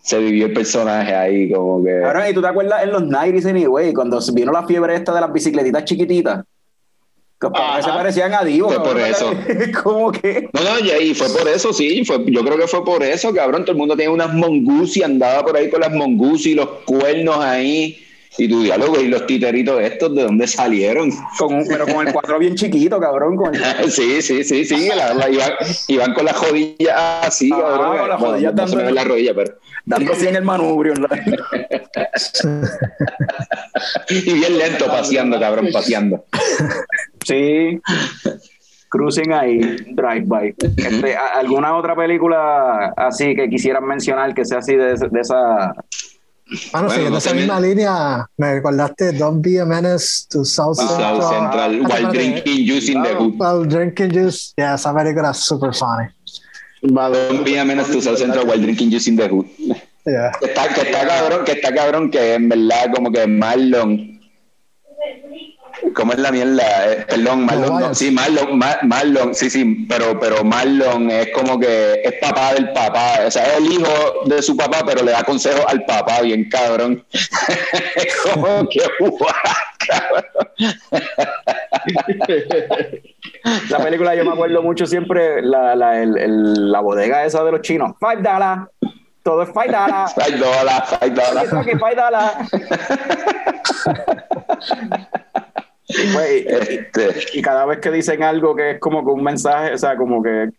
se vivió el personaje ahí, como que. Ahora, ¿y tú te acuerdas en los 90s anyway, cuando vino la fiebre esta de las bicicletitas chiquititas? Que se parecían a Divo. Fue por eso. ¿Cómo que? No, no, y fue por eso, sí. Fue, yo creo que fue por eso, cabrón. Todo el mundo tiene unas mongoose y andaba por ahí con las mongoose y los cuernos ahí. Y tu diálogo y los titeritos estos, ¿de dónde salieron? Con, pero con el cuadro bien chiquito, cabrón. sí, sí, sí, sí. iban, con las rodillas así, ah, cabrón. Con las rodillas dando... la rodilla, pero... Dando así en el manubrio. y bien lento, paseando, cabrón, paseando. Sí. Cruising ahí, drive-by. Este, ¿Alguna otra película así que quisieran mencionar que sea así de, de esa bueno, siguiendo esa misma línea, me recordaste Don't Be a Menace to South Central. South Central ah, while drinking juice in the hood. While drinking juice, yeah, esa película es super funny. Don't Be a Menace to South Central while drinking juice in the hood. Yeah. Que, está, que está cabrón, que está cabrón, que en verdad como que Marlon ¿Cómo es la mierda? Eh, perdón, Marlon, sí, Marlon, Marlon, sí, sí, pero, pero Marlon es como que es papá del papá, o sea, es el hijo de su papá, pero le da consejos al papá, bien cabrón. es como que, cabrón. La película yo me acuerdo mucho siempre, la, la, el, la bodega esa de los chinos. Five dollars. Todo es five dollars. Five dollars, five dollars. Five dollars. Pues, este. y, cada vez que dicen algo que es como que un mensaje, o sea, como que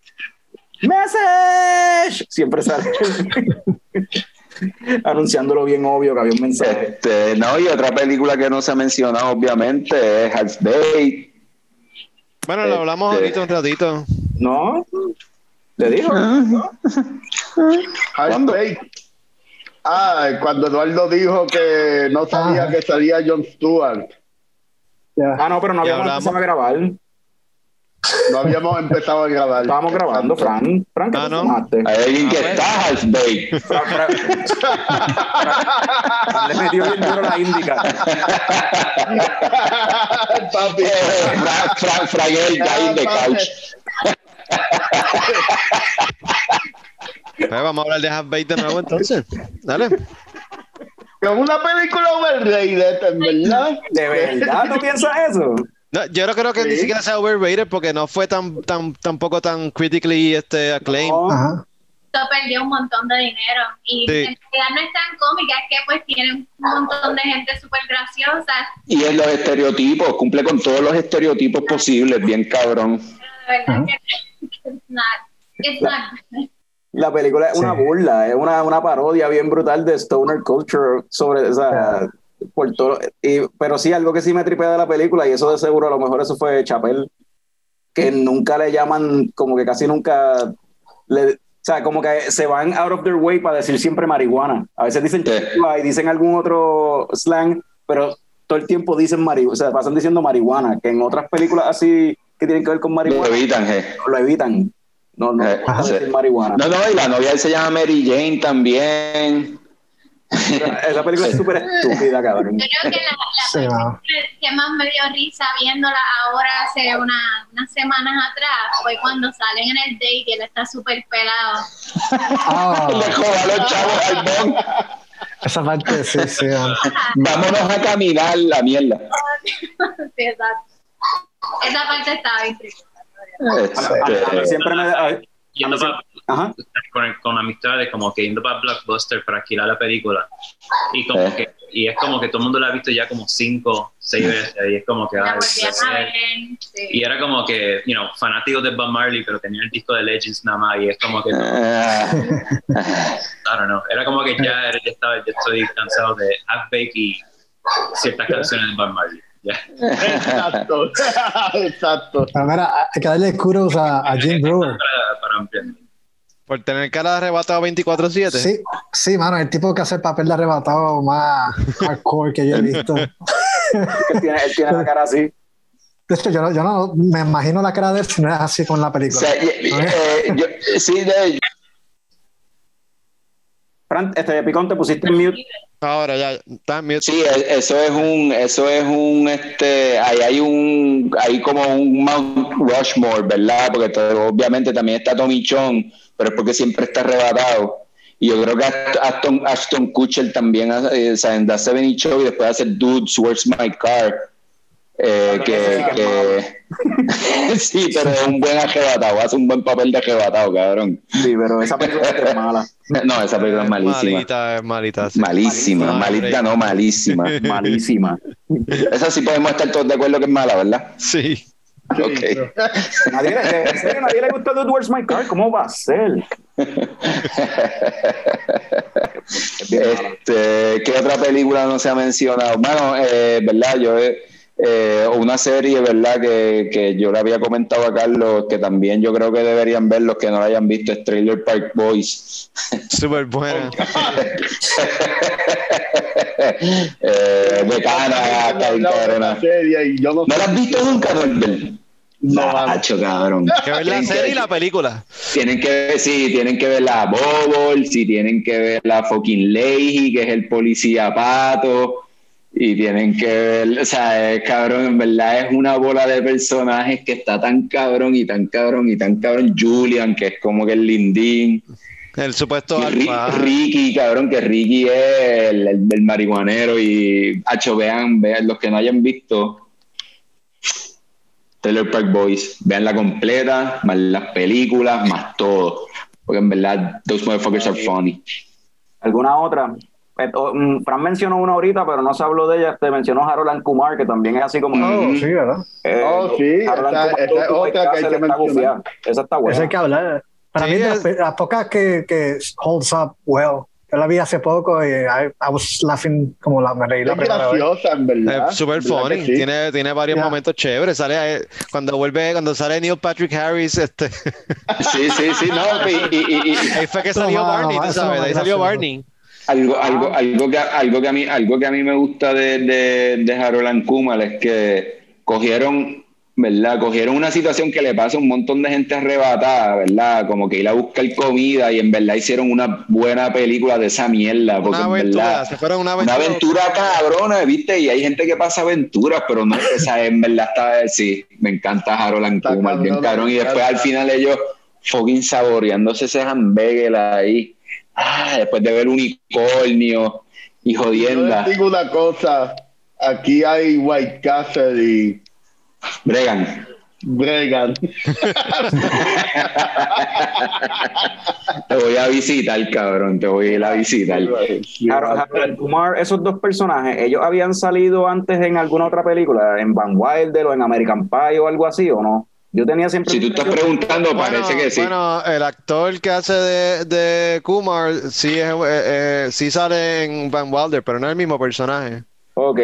¡Message! Siempre sale anunciándolo bien obvio que había un mensaje. Este, no, y otra película que no se ha mencionado, obviamente, es Half Day. Bueno, lo hablamos este, ahorita un ratito. No, le digo. Half Ah, cuando Eduardo dijo que no sabía que salía John Stewart. Ah, no, pero no habíamos empezado a grabar. No habíamos empezado a grabar. Estábamos grabando, Fran. Fran, ¿qué ah, no? Hay alguien que está, Halsbay. Fran, Fran. Le metió bien duro la índica. Papi. Fran, Fran, Fran, el guy de couch. Pues vamos a hablar de Half de nuevo entonces. Dale. Como una película overrated, en verdad. ¿De verdad tú piensas eso? No, yo no creo que ni siquiera sea overrated porque no fue tan, tan, tampoco tan critically este, acclaimed. No. perdió un montón de dinero y en realidad no es tan cómica, es que pues tiene un montón de gente súper graciosa. Y en los estereotipos, cumple con todos los estereotipos posibles, bien cabrón. La verdad que, es not, la película es una burla, es una, una, parodia bien brutal de stoner culture sobre, o sea, por todo, y, pero sí, algo que sí me tripea de la película, y eso de seguro a lo mejor eso fue Chapel, que nunca le llaman, como que casi nunca, le, o sea, como que se van out of their way para decir siempre marihuana. A veces dicen y dicen algún otro slang, pero todo el tiempo dicen marihuana, o sea, pasan diciendo marihuana, que en otras películas así que tienen que ver con marihuana. Lo evitan, eh. Lo evitan. No, no, eh, marihuana. No, no, y la novia se llama Mary Jane también. Esa película es súper estúpida, cabrón. Yo creo que la, la que más me dio risa viéndola ahora hace una, unas semanas atrás fue cuando salen en el date y él está súper pelado. Oh. Le a los chavos al bon. Esa parte, sí, sí. Vámonos a caminar la mierda. sí, exacto. Esa parte estaba bien triste. Este, siempre me, yendo para, con, con, amistades, como que yendo para Blockbuster para alquilar la película. Y como eh. que y es como que todo el mundo la ha visto ya como cinco, seis veces. Y es como que. Y era como que, you know, fanáticos de Bob Marley, pero tenía el disco de Legends nada más. Y es como que. Ah. I don't know. Era como que ya, ya, estaba, ya estoy cansado de Half Baked y ciertas canciones de Bob Marley. Exacto, exacto. Pero mira, hay que darle kudos a, a Jim Brewer. por tener cara de arrebatado 24-7. Sí, sí, mano, el tipo que hace el papel de arrebatado más hardcore que yo he visto. él, tiene, él tiene la cara así. De hecho, yo, yo no me imagino la cara de él si no es así con la película. O sea, eh, yo, sí, de, Fran, este Picón, te pusiste en mute. Ahora ya está mute. Sí, e, eso es un, eso es un, este, ahí hay un, hay como un Mount Rushmore, ¿verdad? Porque obviamente también está Tommy Chong, pero es porque siempre está arrebatado. Y yo creo que Ashton, Ashton Kutcher también, eh, o sea, en The Seven Show y después hace Dudes, Where's My Car? Eh, que, sí, pero es un buen arrebatado, hace un buen papel de arrebatado, cabrón. Sí, pero esa película es mala. No, esa película es malísima. Malita, es malita. Malísima, malita, no, malísima. malísima. Esa sí podemos estar todos de acuerdo que es mala, ¿verdad? Sí. Ok. Nadie, ¿En serio nadie le gusta Where's My Car? ¿Cómo va a ser? este, ¿Qué otra película no se ha mencionado? Bueno, eh, ¿verdad? Yo he eh, una serie, ¿verdad? Que, que, yo le había comentado a Carlos, que también yo creo que deberían ver los que no la hayan visto, es Trailer Park Boys. Súper buena. eh, de Cana, no, ¿No la has visto nunca, Norbert? No, macho, cabrón. Que ver la serie y la película. Tienen que ver, sí, tienen que ver la Bobble, sí, tienen que ver la fucking Leahy, que es el policía pato y tienen que ver, o sea, es cabrón, en verdad es una bola de personajes que está tan cabrón y tan cabrón y tan cabrón. Julian, que es como que el lindín. El supuesto Ricky, cabrón, que Ricky es el, marihuanero y, hacho, vean, vean, los que no hayan visto, Taylor Park Boys. Vean la completa, más las películas, más todo. Porque en verdad, those motherfuckers are funny. ¿Alguna otra? Eh, oh, mm, Fran mencionó una ahorita, pero no se habló de ella. Te mencionó Harold Kumar, que también es así como. Oh, sí, ¿verdad? Eh, oh, sí. Harold esa, Kumar, esa otra que hay que mencionar. Esa está buena. Esa hay que hablar. Para mí, es... de las, pocas que, que holds up well. Yo la vi hace poco y I, I was laughing como la me reí la es graciosa, en verdad. Es super funny. Sí. Tiene, tiene varios yeah. momentos chéveres. Sale cuando vuelve, cuando sale Neil Patrick Harris, este. Sí, sí, sí, no. Y, y, y, ahí fue que salió Barney, no, tú sabes. ahí salió Barney. Algo, algo, algo, que, algo, que a mí, algo que a mí me gusta de, de, de Harold and Kumar es que cogieron ¿verdad? Cogieron una situación que le pasa a un montón de gente arrebatada, ¿verdad? Como que ir a buscar comida y en verdad hicieron una buena película de esa mierda. Porque una aventura, en verdad, se fueron una aventura. Una aventura cabrona, ¿viste? Y hay gente que pasa aventuras, pero no, esa en verdad está, sí, me encanta Harold and Kumar, bien cabrón. Y después al final ellos fucking saboreándose ese hamburger ahí. Ah, después de ver unicornio y jodienda. Yo digo una cosa, aquí hay White Castle y Bregan. Bregan. te voy a visitar, cabrón. Te voy a ir a visitar. Harold Kumar, esos dos personajes, ¿ellos habían salido antes en alguna otra película? ¿En Van Wilder o en American Pie o algo así o no? Yo tenía siempre. Si tú estás preguntando, bueno, parece que sí. Bueno, el actor que hace de, de Kumar sí, es, eh, eh, sí sale en Van Wilder, pero no es el mismo personaje. Ok.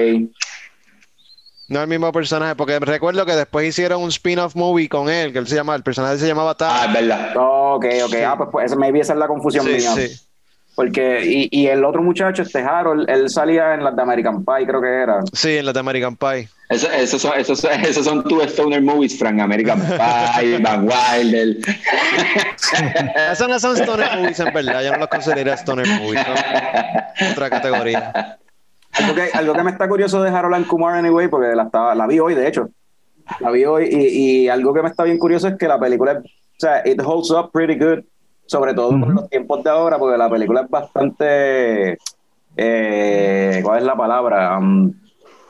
No el mismo personaje, porque recuerdo que después hicieron un spin-off movie con él, que él se llama, el personaje se llamaba Tal. Ah, es verdad. ok, ok. Sí. Ah, pues, pues maybe esa es la confusión Sí, mía. sí. Porque, y, y el otro muchacho, este Harold, él salía en las de American Pie, creo que era. Sí, en la de American Pie. Eso, esos son, esos, esos son tus Stoner movies, Frank. American Pie, Van Wilder. Esos no son Stoner movies, en verdad. Yo no los consideraría Stoner movies. ¿no? Otra categoría. Algo que, algo que me está curioso de Harold and Kumar Anyway, porque la, estaba, la vi hoy, de hecho. La vi hoy, y, y, algo que me está bien curioso es que la película, o sea, it holds up pretty good, sobre todo uh -huh. por los tiempos de ahora, porque la película es bastante, eh, ¿cuál es la palabra? Um,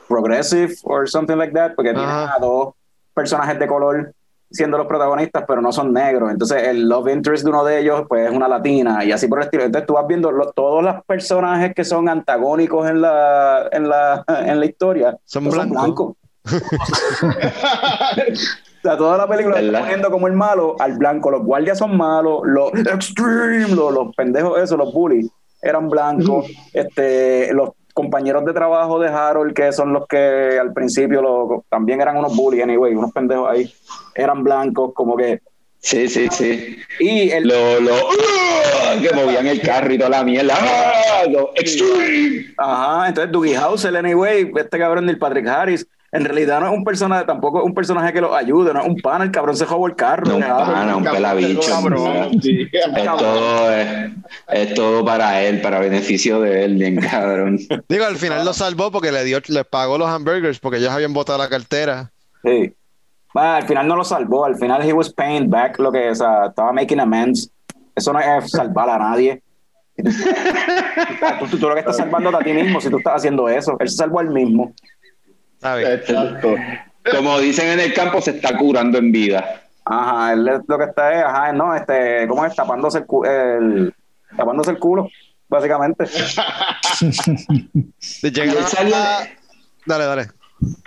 progressive or something like that, porque tiene a dos personajes de color siendo los protagonistas, pero no son negros. Entonces, el love interest de uno de ellos, pues, es una latina y así por el estilo. Entonces, tú vas viendo lo, todos los personajes que son antagónicos en la, en la, en la historia. Son blancos. Son blancos. sea, toda la película está poniendo como el malo al blanco. Los guardias son malos, los extreme, los, los pendejos, esos, los bullies, eran blancos. este, los compañeros de trabajo de Harold, que son los que al principio lo, también eran unos bullies, anyway, unos pendejos ahí, eran blancos, como que. Sí, sí, sí. Y el. Lo, lo, uh, que movían el carro y toda la mierda. ¡Ah! Lo extreme. Ajá, entonces Dougie House, el anyway, este cabrón del Patrick Harris. En realidad no es un personaje, tampoco es un personaje que los ayude, no es un pana, el cabrón se robó el carro. No, un pana, un pelabicho. Sí. Es, todo, es, es, todo para él, para beneficio de él, bien cabrón. Digo, al final lo salvó porque le dio, le pagó los hamburgers porque ellos habían botado la cartera. Sí. Bueno, al final no lo salvó, al final he was paying back lo que o sea, estaba making amends. Eso no es salvar a nadie. tú, tú, tú, lo que estás salvando a ti mismo si tú estás haciendo eso. Él se salvó al mismo. Exacto. Como dicen en el campo, se está curando en vida. Ajá, él lo que está es, ajá, no, este, ¿cómo es? Tapándose el, el tapándose el culo, básicamente. él salió, dale, dale.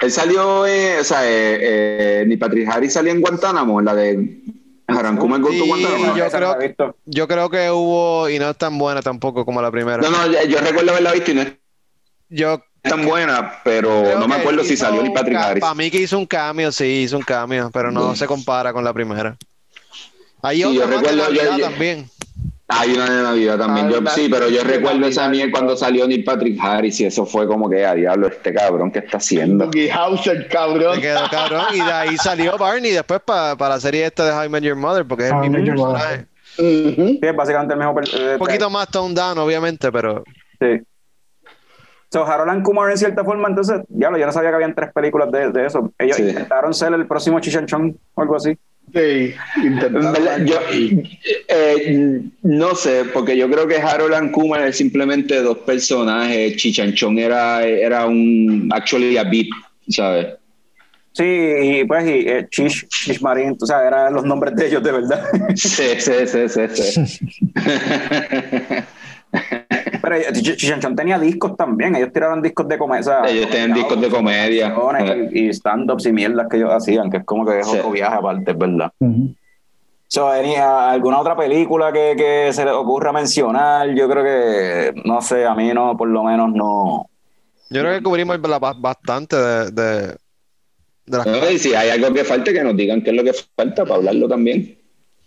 Él salió, eh, o sea, eh, eh, ni Patrick Harris salió en Guantánamo, en la de Jarancuma en sí, Guantánamo. Yo creo, yo creo que hubo, y no es tan buena tampoco como la primera. No, no, yo recuerdo haberla visto y no es yo tan buena, pero no me acuerdo si salió ni Patrick Harris. Para mí que hizo un cambio, sí, hizo un cambio, pero no, no. se compara con la primera. Hay sí, otra yo recuerdo yo, yo, también. Hay una de Navidad también, ah, yo, sí, pero yo recuerdo esa mía cuando salió Neil Patrick Harris y eso fue como que, a diablo, este cabrón, ¿qué está haciendo? Dougie Hauser, cabrón. Se quedó cabrón y de ahí salió Barney después para pa la serie esta de How I Met Your Mother, porque es el mismo personaje. Uh -huh. Sí, es básicamente el mejor. Eh, un poquito más toned down, obviamente, pero. Sí. So, Harold and Kumar en cierta forma, entonces, ya yo no sabía que habían tres películas de, de eso. Ellos sí. intentaron ser el próximo Chichanchón o algo así. Sí, intentaron. Yo, eh, no sé, porque yo creo que Harold and Kumar es simplemente dos personajes. Chichanchón era, era un actually a beat, ¿sabes? Sí, y pues, y eh, Chish, Chish Marín, o sea, eran los nombres de ellos de verdad. Sí, sí, sí, sí. sí. Pero Chichanchón tenía discos también, ellos tiraron discos de comedia. Ellos tenían discos de comedia. Y, stand-ups y mierdas que ellos hacían, que es como que es otro viaje aparte, ¿verdad? so, ¿Alguna otra película que, que se les ocurra mencionar? Yo creo que, no sé, a mí no, por lo menos no. Yo creo que cubrimos bastante de, de, y si hay algo que falte, que nos digan qué es lo que falta para hablarlo también.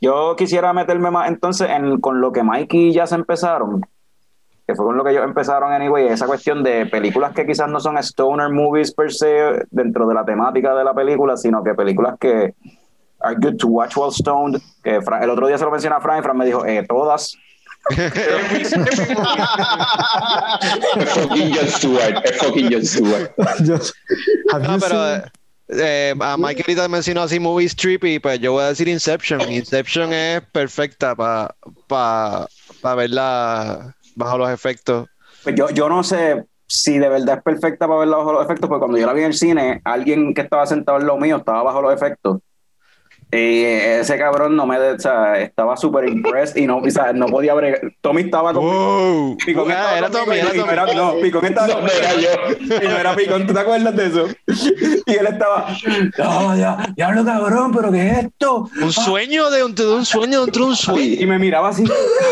Yo quisiera meterme más entonces en, con lo que Mikey ya se empezaron, que fue con lo que ellos empezaron anyway, esa cuestión de películas que quizás no son stoner movies per se dentro de la temática de la película, sino que películas que are good to watch while stoned. Que el otro día se lo mencioné a Fran y Fran me dijo, eh, todas. es fucking John Stewart, es fucking John Stewart. no, pero eh, a Mike ahorita mencionó así movies trippy, pues yo voy a decir Inception. Inception es perfecta para pa, verla bajo los efectos. Pues yo, yo no sé si de verdad es perfecta para verla bajo los efectos, porque cuando yo la vi en el cine, alguien que estaba sentado en lo mío estaba bajo los efectos. Y ese cabrón no me, o sea, estaba súper impressed y no, o sea, no podía bregar. Tommy estaba con. Wow. Picón ah, era Tommy, era Tommy. No, Picón estaba. No, era yo. Y no era Picón, ¿tú te acuerdas de eso? Y él estaba. No, ya, diablo cabrón, pero ¿qué es esto? Un sueño de un, de un sueño dentro de un sueño. Y, y me miraba así.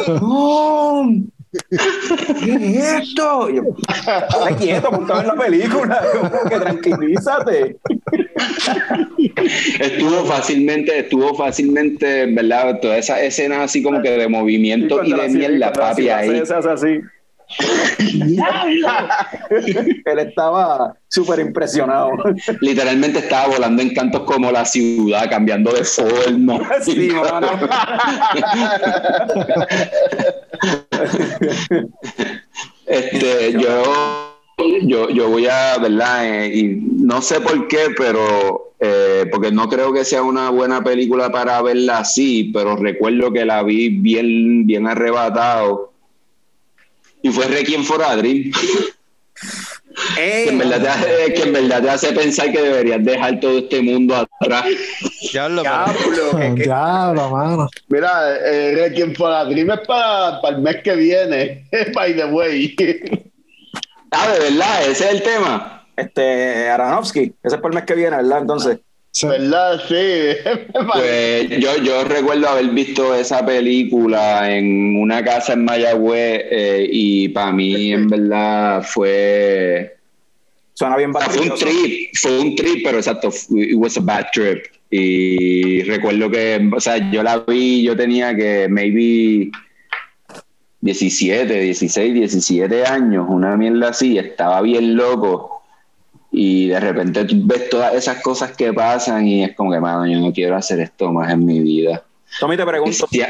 ¡No! ¿Qué es esto? Yo, quieto, apuntado en la película. que tranquilízate. Estuvo fácilmente, estuvo fácilmente, ¿verdad? Toda esa escena así como que de movimiento y, de mierda, papi, ahí. así. Él estaba súper impresionado. Literalmente estaba volando en cantos como la ciudad, cambiando de forma. Sí, este, yo, yo, yo voy a, ¿verdad? Eh, y no sé por qué, pero eh, porque no creo que sea una buena película para verla así, pero recuerdo que la vi bien, bien arrebatado. Y fue Requiem for a Dream. que, en verdad te hace, que en verdad te hace pensar que deberías dejar todo este mundo atrás. Diablo, Diablo, mano. Mira, eh, Requiem for a Dream es para, para el mes que viene, by the way. ah, de verdad, ese es el tema. Este, Aronofsky, ese es para el mes que viene, ¿verdad? Entonces. ¿Verdad? Sí. pues yo, yo recuerdo haber visto esa película en una casa en Mayagüez eh, y para mí en verdad fue... Suena bien Fue un trip, fue un trip, pero exacto, it was a bad trip. Y recuerdo que, o sea, yo la vi, yo tenía que maybe 17, 16, 17 años, una mierda así, estaba bien loco y de repente ves todas esas cosas que pasan y es como que, mano, yo no quiero hacer esto más en mi vida. Tommy, te pregunto. Si,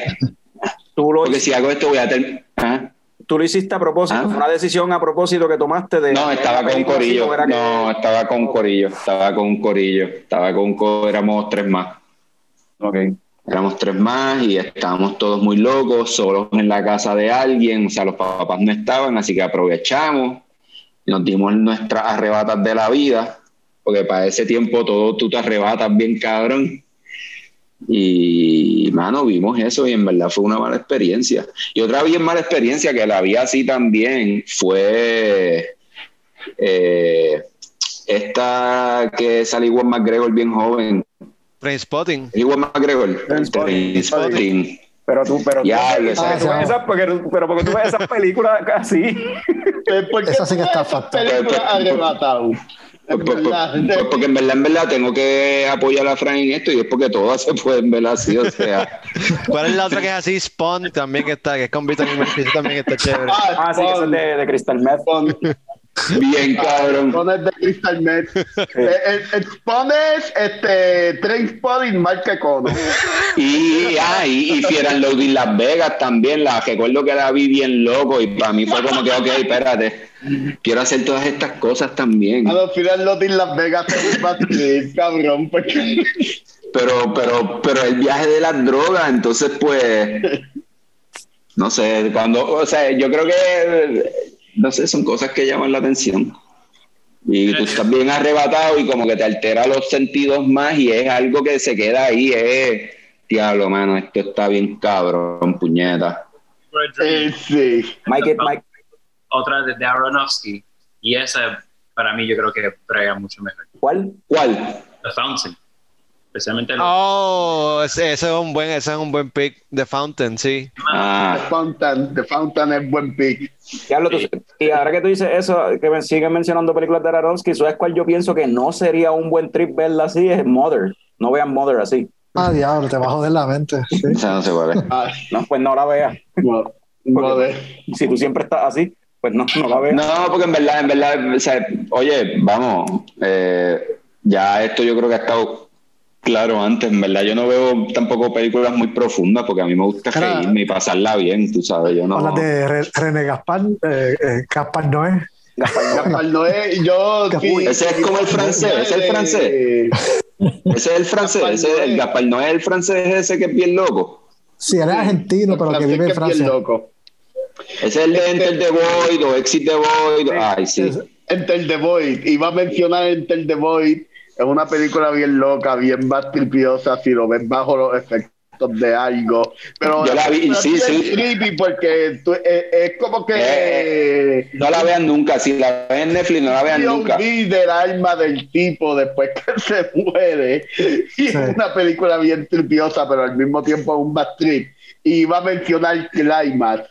¿tú lo porque si hago esto voy a tener... ¿ah? ¿Tú lo hiciste a propósito? ¿Ah? ¿Una decisión a propósito que tomaste de...? No, estaba con Corillo. No, estaba con Corillo. Estaba con Corillo. Estaba con... Éramos tres más. Ok. Éramos tres más y estábamos todos muy locos, solos en la casa de alguien. O sea, los papás no estaban, así que aprovechamos nos dimos nuestras arrebatas de la vida, porque para ese tiempo todo tú te arrebatas bien cabrón. Y, mano, vimos eso y en verdad fue una mala experiencia. Y otra bien mala experiencia que la vi así también fue eh, esta que salió Juan McGregor bien joven. Prince Spotting. Juan McGregor. Prince Spotting. Pero tú, pero ya, tú, esa, tú ves esas, porque, pero porque tú ves esas películas así. Esa sí que está fatal. Porque en verdad, en verdad, tengo que apoyar a Frank en esto y es porque todas se pueden ver así, o sea. ¿Cuál es la otra que es así? Spawn también que está, que es con Vitamin también está chévere. Ah, sí, que es de, de Crystal Meth. Bien, cabrón. Pones de Crystal Met. Expones este, Trainspotting marca Cono. Y, ah, y, y Fiera Loading Las Vegas también. La recuerdo que la vi bien loco y para mí fue como que, ok, espérate. Quiero hacer todas estas cosas también. A los Fear Loading Las Vegas, cabrón. Pero, pero, pero el viaje de las drogas, entonces, pues. No sé, cuando. O sea, yo creo que no sé, son cosas que llaman la atención. Y tú estás bien arrebatado y como que te altera los sentidos más y es algo que se queda ahí, es, diablo, mano, esto está bien cabrón, puñeta. Eh, sí. Mike, Mike. Otra de, Aronofsky y esa para mí yo creo que trae mucho mejor. ¿Cuál? ¿Cuál? The Fountain especialmente oh ese, es un buen ese es un buen pick. The Fountain sí. Ah. The Fountain The Fountain es buen pick. Y ahora que tú dices eso que me siguen mencionando películas de Aronofsky ¿sabes cuál yo pienso que no sería un buen trip verla así? es Mother. No vean Mother así. Ah diablo te va a joder la mente ¿sí? no se puede ah. no pues no la veas no, si tú siempre estás así pues no, no la veas no porque en verdad en verdad oye vamos eh, ya esto yo creo que ha estado Claro, antes, en verdad, yo no veo tampoco películas muy profundas porque a mí me gusta reírme y pasarla bien, tú sabes. Yo no. Hablas de René Gaspar, eh, eh, Gaspar Noé. Gaspar, Noé, yo. ese es como el francés, ese es el francés. Ese es el francés, ese el Gaspar Noé es el francés ese que es bien loco. Sí, él es argentino, pero que vive en Francia. loco. Ese es el de este Enter the Void o Exit the Void. Ay, sí. Enter the Void. Iba a mencionar Enter the Void es una película bien loca, bien tripiosa, si lo ves bajo los efectos de algo. Pero yo la vi, sí, sí. creepy porque eh, es, como que. Eh, no la vean nunca. Si la ven en Netflix, no la vean nunca. del alma del tipo después que se muere. Y es una película bien tripiosa, pero al mismo tiempo un bad trip. Y va a mencionar Climax.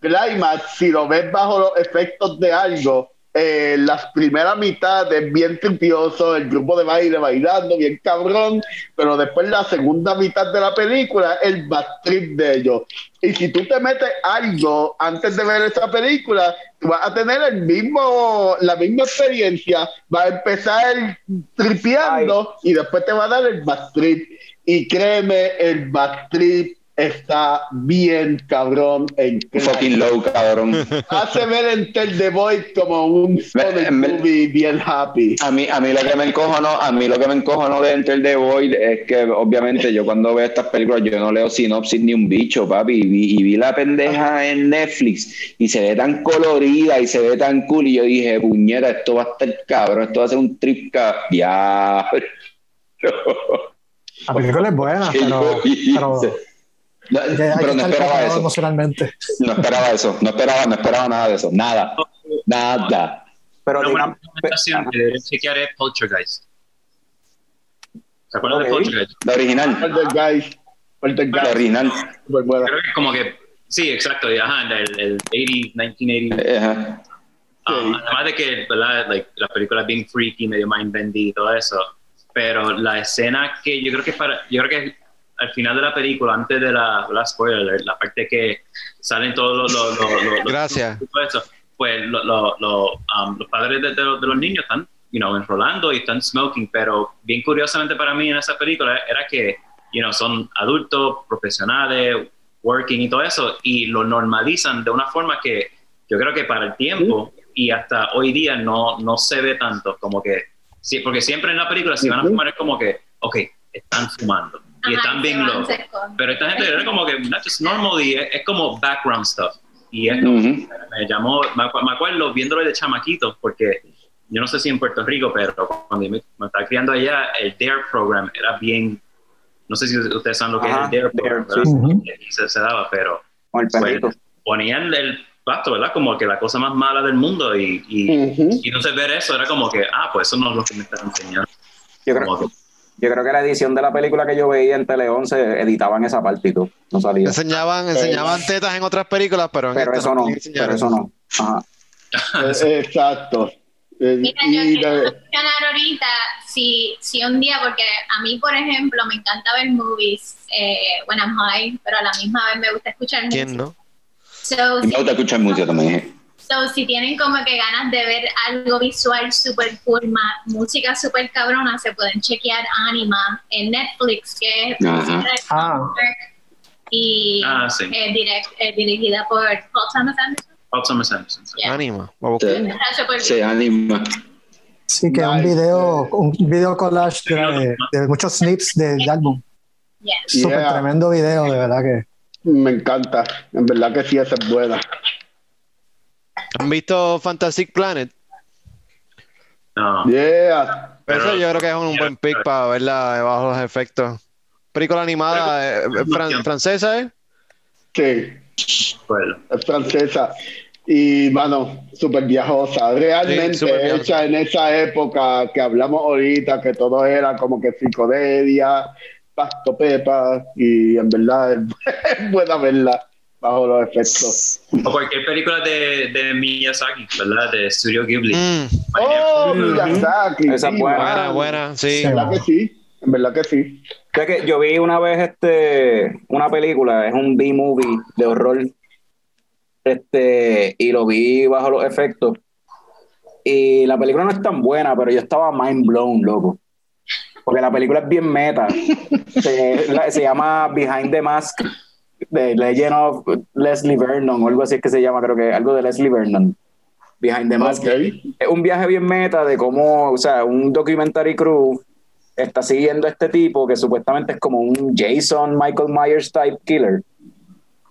Climax, si lo ves bajo los efectos de algo eh, las primeras mitades bien tripioso, el grupo de baile bailando, bien cabrón, pero después la segunda mitad de la película, el bad trip de ellos. Y si tú te metes algo antes de ver esa película, tú vas a tener el mismo, la misma experiencia, va a empezar tripeando y después te va a dar el bad trip. Y créeme, el bad trip está bien cabrón en fucking low cabrón. Hace ver Enter the Void como un movie bien happy. A mí a mí lo que me encojo a mí lo que me encojo no de Enter the Void es que obviamente yo cuando veo estas películas yo no leo sinopsis ni un bicho papi. Y vi, y vi la pendeja en Netflix y se ve tan colorida y se ve tan cool. Y yo dije puñera esto va a estar cabrón esto va a ser un trip ya la película es buena pero pero no esperaba eso. Emocionalmente. No esperaba eso, no esperaba, no esperaba nada de eso, nada, nada. Pero una digamos, recomendación que deberían chequear es Poltergeist. ¿Se acuerdan de Poltergeist? La original. Poltergeist. La original. Creo que como que, sí, exacto, ajá, el, el 80, 1980. Ajá. Um, además de que ¿verdad? Like, la película es bien freaky, medio mind bendy y todo eso, pero la escena que yo creo que para, yo creo que al final de la película, antes de la, la spoiler, la parte que salen todos los... los, Gracias. pues um, los padres de, los niños están you know, enrolando y están smoking, pero bien curiosamente para mí en esa película era que you know, son adultos, profesionales, working y todo eso, y lo normalizan de una forma que yo creo que para el tiempo y hasta hoy día no, no se ve tanto, como que, sí, porque siempre en la película si van a fumar es como que, ok, están fumando y están bien locos. Pero esta gente era como que, not just normal, y es, como background stuff. Y esto me llamó, me, acuerdo viéndolo de chamaquito, porque yo no sé si en Puerto Rico, pero cuando me, estaba criando allá, el DARE program era bien, no sé si ustedes saben lo que es el DARE program, se, daba, pero el pues, ponían el pasto, ¿verdad? Como que la cosa más mala del mundo y, y, y no sé ver eso, era como que, ah, pues eso no es lo que me están enseñando. Yo creo, yo creo que la edición de la película que yo veía en Tele 11 editaban esa parte y todo. No salía. Enseñaban, enseñaban tetas en otras películas, pero en pero eso no. Pero eso no. Ajá. Exacto. Mira, yo quiero mencionar ahorita si, si un día, porque a mí, por ejemplo, me encanta ver movies eh, when I'm high, pero a la misma vez me gusta escuchar música. ¿Quién no? So, me gusta escuchar música también. So, si tienen como que ganas de ver algo visual super cool, música super cabrona, se pueden chequear Anima en Netflix, que es ah. y ah, sí. eh, direct, eh, dirigida por Paul Thomas Anderson. Paul Thomas Anderson. Yeah. Anima. Sí, Anima. Sí, que es un video, un video collage de, de muchos snips del álbum. Yeah. Súper tremendo video, de verdad que. Me encanta, en verdad que sí, esa es buena. ¿Han visto Fantastic Planet? No. Yeah. Eso yo creo que es un buen pick para verla bajo los efectos. Película animada eh, fran- francesa, ¿eh? Sí, Bueno. es francesa. Y, mano, súper viajosa. Realmente Sí, súper viajosa. hecha en esa época que hablamos ahorita, que todo era como que psicodelia, pasto pepa, y en verdad es buena verla bajo los efectos. O cualquier película de, de Miyazaki, ¿verdad? De Studio Ghibli. Mm, ¡Oh, Miyazaki! Esa es sí, buena. buena, buena, sí. En verdad que sí, en verdad que sí. Sé que yo vi una vez este una película, es un B-movie de horror. Este, y lo vi bajo los efectos. Y la película no es tan buena, pero yo estaba mind blown, loco. Porque la película es bien meta. se, la- se llama Behind the Mask, de Legend of Leslie Vernon, o algo así es que se llama, creo que algo de Leslie Vernon. Behind the Mask. Ok. Es un viaje bien meta de cómo, o sea, un documentary crew está siguiendo a este tipo que supuestamente es como un Jason Michael Myers type killer.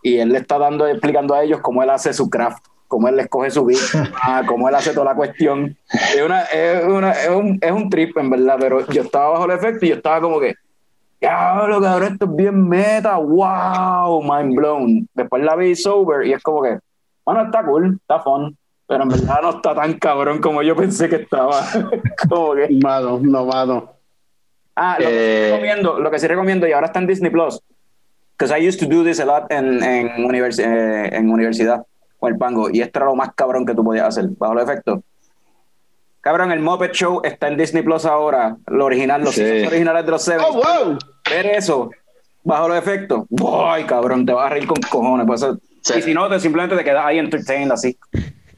Y él le está dando, explicando a ellos cómo él hace su craft, cómo él les coge su víctima, cómo él hace toda la cuestión. Es, una, es, una, es, un, es un trip, en verdad, pero yo estaba bajo el efecto y yo estaba como que, diablo, cabrón, esto es bien meta, wow, mind blown. Después la vi sober y es como que, bueno, está cool, está fun, pero en verdad no está tan cabrón como yo pensé que estaba. como que, Mano, no, mano. Ah, lo que, Eh, sí recomiendo, lo que sí recomiendo, y ahora está en Disney Plus, because I used to do this a lot en, en, univers- eh, en universidad, con el pango, y esto era lo más cabrón que tú podías hacer, bajo los efectos. Cabrón, el Muppet Show está en Disney Plus ahora, lo original, los Sí. Originales de los Seven. ¡Oh, wow! Ver eso, bajo los efectos, ¡ay, cabrón! Te vas a reír con cojones. pues Sí. Y si no, te, simplemente te quedas ahí entertained así.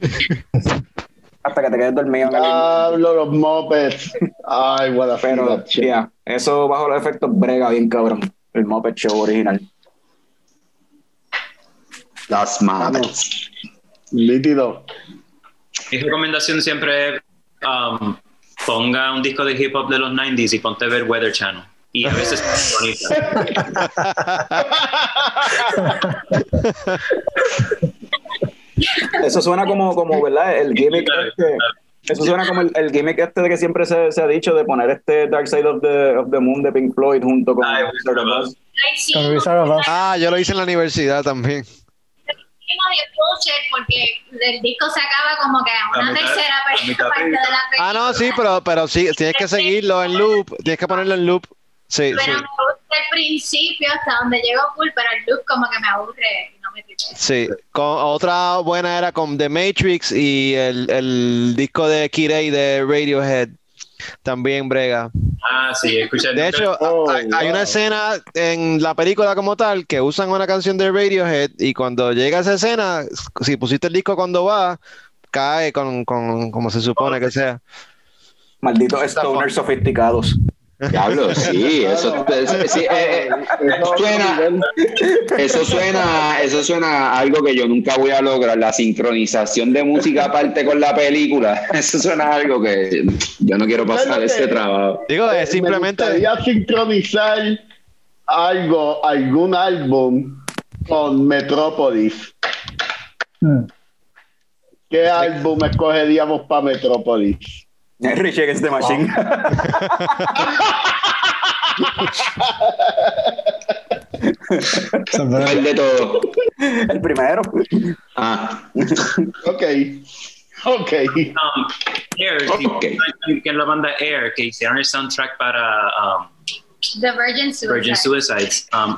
Hasta que te quedes dormido Diablo, los mopeds. Ay, what a Pero, ya, eso bajo los efectos brega bien cabrón. El Muppet Show original. Las manos. Nítido. Mi recomendación siempre es um, ponga un disco de hip hop de los 90s y ponte a ver Weather Channel. Y a veces. Eso suena como, como ¿verdad? El gimmick este. Eso suena como el, el gimmick este de que siempre se, se ha dicho de poner este Dark Side of the, of the Moon de Pink Floyd junto con Ay, Wizard of Oz. Ay, sí, Con. Ah, yo lo hice en la universidad también. El bullshit porque el disco se acaba como que a una mitad- tercera parte de la Ah, película. no, sí, pero, pero sí, tienes que seguirlo en loop, tienes que ponerlo en loop. Sí, Pero sí, me gusta el principio hasta donde llegó cool, pero el loop como que me aburre y no me sí. Con, otra buena era con The Matrix y el, el disco de Kirei de Radiohead. También brega. Ah, sí, escuché. De hecho, Oh, hay, hay una escena en la película como tal que usan una canción de Radiohead y cuando llega esa escena, si pusiste el disco cuando va, cae con, con como se supone que sea. Malditos stoners sofisticados. Diablo, sí, eso, es- sí, eh, eh, Eso- suena, eso suena, eso suena a algo que yo nunca voy a lograr, la sincronización de música aparte con la película. Eso suena a algo que yo no quiero pasar ese trabajo. Digo, es simplemente. Me gustaría sincronizar algo, algún álbum con Metrópolis. Hmm. ¿Qué álbum escogeríamos para Metrópolis? Rich Against the Machine. El de todo. el primero. Ah, Ok. Ok. Um, Air, si- Ok. que es la banda Air, que hicieron el soundtrack para um, The Virgin Suicide. Virgin Suicides. Um,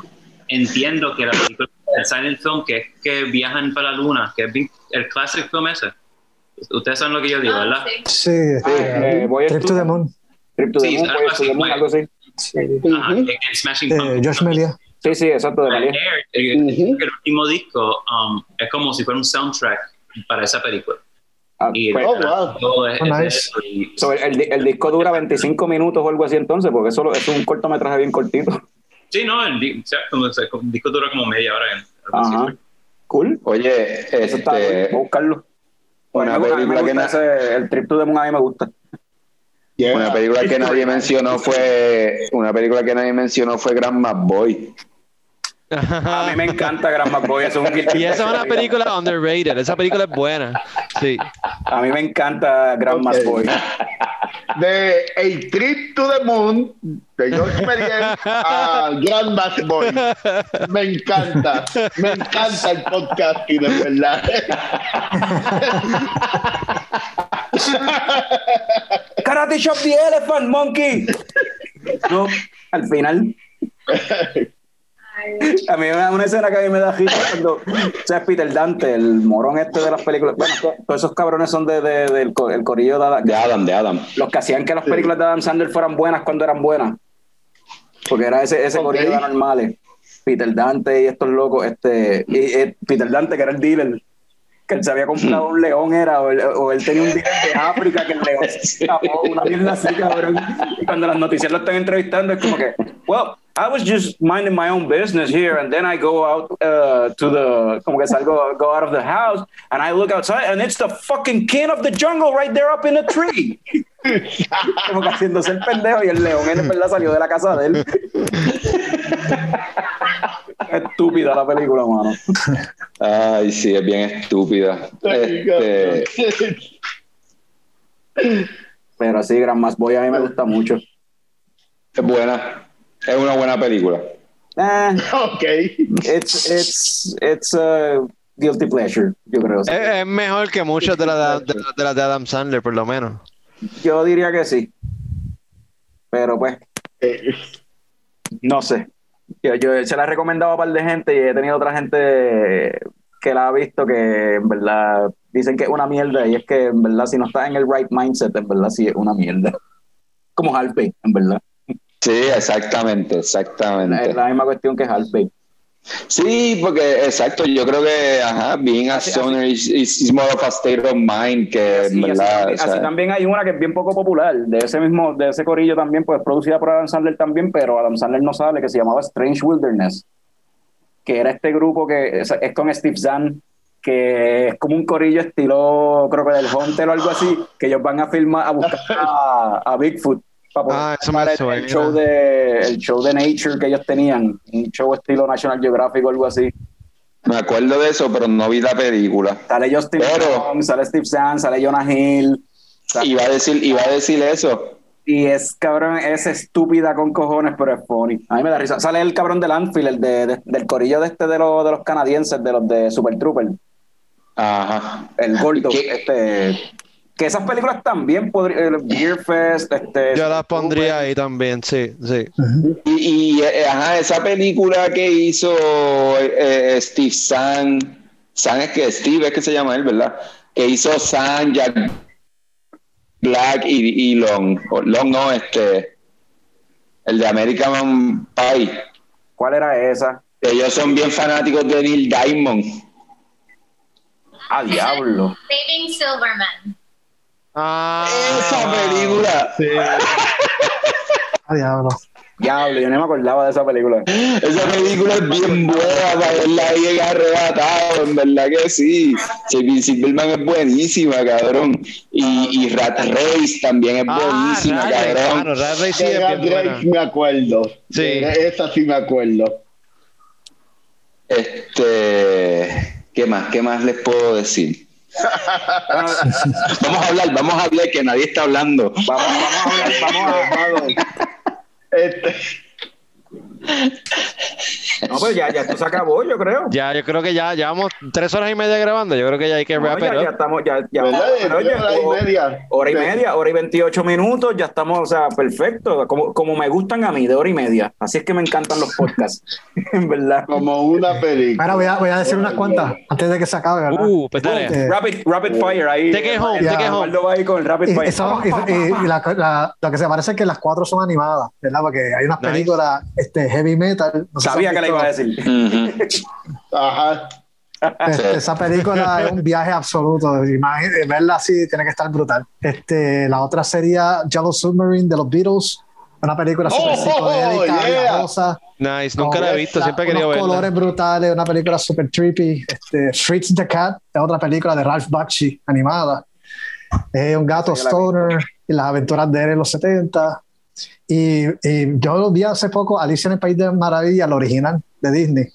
entiendo que la película, el silent film, que es que viajan para la luna, que es el classic film ese. Ustedes saben lo que yo digo, Ah, ¿verdad? sí. Sí, este, Eh, voy a Trip to the Moon. Trip to the Sí, Moon, algo así, Moon, algo así. Sí. Ajá, Ujú. en- en Smashing Eh. Josh Melia. Sí, sí, exacto, de. Air, el, Ujú. el último disco um, es como si fuera un soundtrack para esa película. Ah, Y pues, Oh, wow. todo es- Oh, es nice. eso, y- so, el, el disco dura 25 minutos o algo así entonces, porque eso es un cortometraje bien cortito. sí, no, el, o sea, disco dura como media hora. en-. Ajá. Cool. oye, Eso está este. Voy a buscarlo. Una película que gusta na- ese- el Trip to the Moon a mí me gusta. Yeah. Una película que nadie mencionó fue una película que nadie mencionó fue Grandma Boy. A mí me encanta Gran McBoy. Eso es un guilty Y esa es una película underrated. Esa película es buena. Sí. A mí me encanta Grandma's Boy. De A Trip to the Moon, de George Méliès a Grandma's Boy. Me encanta. Me encanta el podcast y de verdad. Karate Shop the Elephant Monkey. No, al final. A mí una escena que a mí me da risa cuando o sea, Peter Dante, el morón este de las películas. Bueno, todos esos cabrones son de, de, del el corillo de Adam. De Adam, de Adam. Los que hacían que las películas de Adam Sandler fueran buenas cuando eran buenas. Porque era ese, ese corillo de normales. Peter Dante y estos locos, este, y, Peter Dante, que era el dealer, que él se había comprado un león, era, o él, o él tenía un dealer de África, que el león escapó, una mierda así, cabrón. Y cuando las noticias lo están entrevistando, es como que, well, I was just minding my own business here, and then I go out uh, to the, como que salgo, go out of the house, and I look outside, and it's the fucking king of the jungle right there up in a tree. como que haciéndose el pendejo, y el león en verdad salió de la casa de él. Estúpida la película, mano. Ay, sí, es bien estúpida. Este... Pero sí, Gran Más Boy a mí me gusta mucho. Es buena. Es una buena película. Eh, ok. It's, it's, it's a guilty pleasure, yo creo. Es, es mejor que muchas de las de, de, de, de, Adam Sandler, por lo menos. Yo diría que sí. Pero pues, Eh, no sé. Yo, yo se la he recomendado a un par de gente y he tenido otra gente que la ha visto que en verdad dicen que es una mierda y es que en verdad si no estás en el right mindset, en verdad sí es una mierda. Como Halpay, en verdad. Sí, exactamente, exactamente. Es la misma cuestión que Halpay. Sí, porque exacto, yo creo que ajá, being a stoner is, is, is more of a state of mind que Así, así verdad. también, o sea, así también hay una que es bien poco popular, de ese mismo, de ese corillo también, pues producida por Adam Sandler también, pero Adam Sandler no sale, que se llamaba Strange Wilderness, que era este grupo que es, es con Steve Zahn, que es como un corillo estilo, creo que del Hunter o algo así, que ellos van a filmar, a buscar a, a Bigfoot para poder Ah, eso me filmar el, el show de, el show de Nature que ellos tenían, un show estilo National Geographic o algo así. me acuerdo de eso, pero no vi la película. Sale Justin Pero- Long, sale Steve Zahn, sale Jonah Hill. sale- Iba a decir, iba a decir eso. Y es cabrón, es estúpida con cojones, pero es funny. A mí me da risa. Sale el cabrón del Anfield, el de, de- del corillo de este de los, de los canadienses, de los de Super Trooper, Ajá. el gordo. ¿Qué? Este, que esas películas también podrían. Beer Fest, este. Yo las pondría ahí también, sí, sí. Y, y, eh, ajá, esa película que hizo eh, Steve San, San es que Steve es que se llama él, ¿verdad? Que hizo San, Jack Black y, y Long. Long no, este, el de American Pie. ¿Cuál era esa? Ellos son bien fanáticos de Neil Diamond. Ah, diablo. Saving Silverman. Ah, Esa película, Ah, diablo. Diablo, yo no me acordaba de esa película. esa película es bien buena para verla ahí arrebatado, en verdad que sí. Silverman es buenísima, cabrón. Y, y Rat Race también es Ah, buenísima, Rat Race, cabrón. claro, Rat Race sí es Rat bien buena. Race me acuerdo. Sí. Esa sí me acuerdo. Este, ¿qué más? ¿Qué más les puedo decir? Vamos a hablar, vamos a hablar que nadie está hablando. vamos, vamos a hablar, vamos a. Vamos. Este, No, pues ya, ya esto se acabó, yo creo. Ya, yo creo que ya llevamos tres horas y media grabando. Yo creo que ya hay que No, ya, ya estamos, ya, ya. hora y media. Hora y Sí. media, hora y 28 minutos, ya estamos, o sea, perfecto, como, como me gustan a mí, de hora y media. Así es que me encantan los podcasts, en verdad. Como una película. Ahora voy a, voy a decir unas cuantas antes de que se acabe, ¿verdad? Uh, pues dale. Este, Rapid, rapid fire ahí. Take it home, El take it home. Eduardo va ahí con el rapid y, fire. eso- y- y- y la- la- lo que se parece es que las cuatro son animadas, ¿verdad? Porque hay unas Nice. películas este, heavy metal. no Sabía que le iba a decir. Ajá. este, esa película es un viaje absoluto. Imagínate, verla así tiene que estar brutal. Este, la otra sería Yellow Submarine de los Beatles. Una película super Oh, psicodélica, yeah. rosa. Nice, nunca la he visto, siempre he querido verla. colores brutales, una película super trippy. Este, Fritz the Cat es otra película de Ralph Bakshi, animada. Es un gato stoner y las aventuras de él en los 70. Y, y yo lo vi hace poco, Alicia en el País de Maravilla, la original de Disney.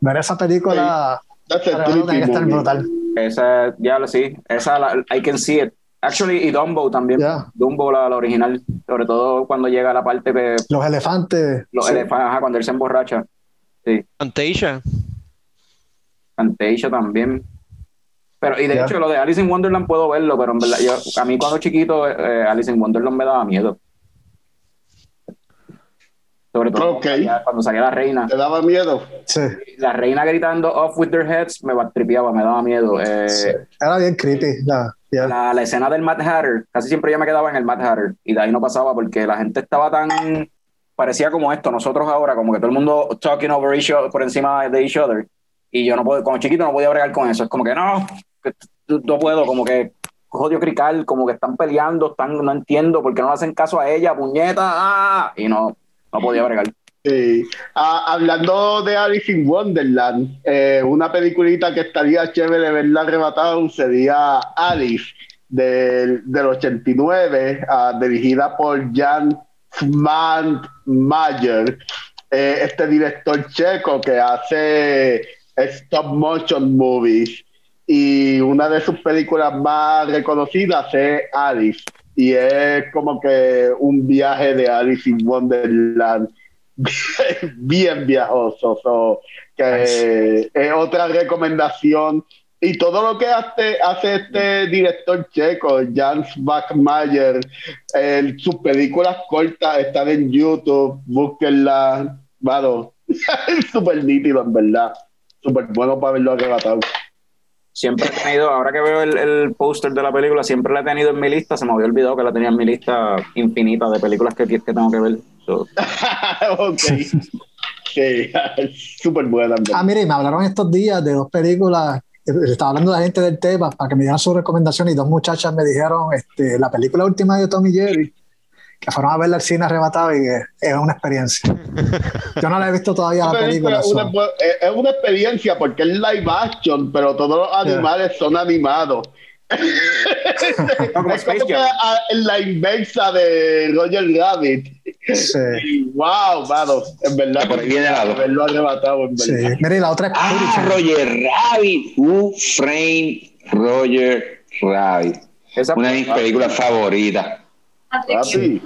Ver esa película a tiene que estar brutal. Esa, ya lo sí, esa la, I can see it. Actually, y Dumbo también. Dumbo, la, original, sobre todo cuando llega a la parte que. Los elefantes. Los elefantes, cuando él se emborracha. Sí. Fantasia. Fantasia también. Pero, y de hecho, lo de Alice in Wonderland puedo verlo, pero en verdad, yo, a mí cuando chiquito, eh, Alice in Wonderland me daba miedo. Sobre todo cuando, salía, la reina. ¿Te daba miedo? Sí. La reina gritando off with their heads me tripiaba, me daba miedo. Eh, Era bien creepy. La, la, escena del Mad Hatter, casi siempre yo me quedaba en el Mad Hatter y de ahí no pasaba porque la gente estaba tan. parecía como esto, nosotros ahora, como que todo el mundo talking over each other, por encima de each other. Y yo no puedo, como chiquito no podía bregar con eso. Es como que no, no puedo, como que jodido crical, como que están peleando, están, no entiendo por qué no le hacen caso a ella, puñeta, ¡ah! y no, no podía bregar. Sí. Ah, hablando de Alice in Wonderland, eh, una peliculita que estaría chévere verla arrebatada sería Alice del, del 89, ah, dirigida por Jan Mayer, eh, este director checo que hace stop motion movies y una de sus películas más reconocidas es Alice y es como que un viaje de Alice in Wonderland bien, viajoso. Que es otra recomendación. Y todo lo que hace, hace este director checo, Jans Backmayer, sus películas cortas están en YouTube, búsquenlas, bueno, súper nítido en verdad, súper bueno para verlo arrebatado siempre he tenido, ahora que veo el, el póster de la película, siempre la he tenido en mi lista, se me había olvidado que la tenía en mi lista infinita de películas que, que tengo que ver. ok. Sí, súper buena. Ah, mire, me hablaron estos días de dos películas estaba hablando la gente del tema para que me dieran su recomendación y dos muchachas me dijeron este, la película última de Tommy Jerry que fueron a verla al cine arrebatado y es una experiencia. Yo no la he visto todavía la película. es una experiencia porque es live action, pero todos los animales son animados. es como la inversa de Roger Rabbit. Sí. Wow, mano, en verdad. Por ahí viene Haberlo arrebatado, en verdad. Sí. Mire, la otra es ah, Roger Rabbit. Who Frame Roger Rabbit. una de mis películas favoritas. Ah, sí.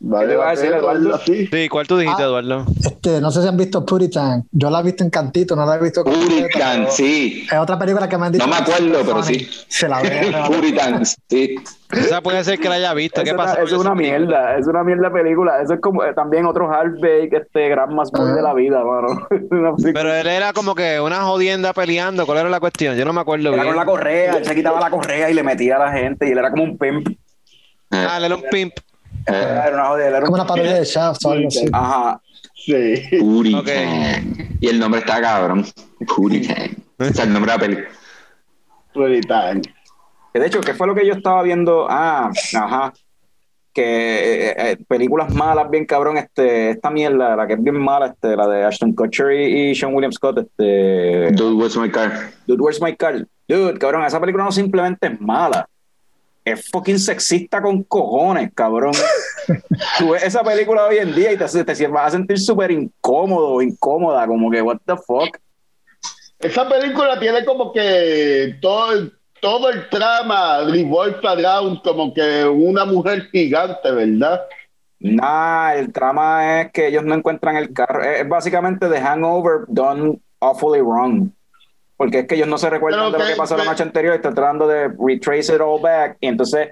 Vale, va a decir, Eduardo? Sí, ¿cuál tú dijiste, ah, Eduardo? Este, no sé si han visto Puritan. Yo la he visto en Cantito, no la he visto. Puritan, sí. Es otra película que me han dicho. No me acuerdo, pero sí. Se la ve. Puritan, sí. Esa puede ser que la haya visto. ¿Qué pasa? Es una mierda, es una mierda película. Eso es como eh, también otro half-bake, este gran más de la vida, mano. Pero él era como que una jodienda peleando. ¿Cuál era la cuestión? Yo no me acuerdo era con la correa, él se quitaba la correa y le metía a la gente y él era como un pimp. Ah, era un pimp. Era una era como una parodia de Shaft o algo así. Ajá. Sí. Puritan. Y el nombre está cabrón. Puritan. o sea, el nombre de la película. Puritan. de hecho, ¿qué fue lo que yo estaba viendo? Ah, ajá. Que eh, eh, películas malas, bien cabrón, este, esta mierda, la que es bien mala, este, la de Ashton Kutcher y, Sean William Scott, este. Dude, Where's My Car? Dude, Where's My Car? Dude, cabrón, esa película no simplemente es mala es fucking sexista con cojones, cabrón. Tú ves esa película hoy en día y te, te vas a sentir súper incómodo, incómoda, como que, what the fuck. Esa película tiene como que todo, todo el trama revolve around como que una mujer gigante, ¿verdad? Nah, el trama es que ellos no encuentran el carro. Es básicamente The Hangover done awfully wrong porque es que ellos no se recuerdan de lo que pasó la noche anterior y están tratando de retrace it all back y entonces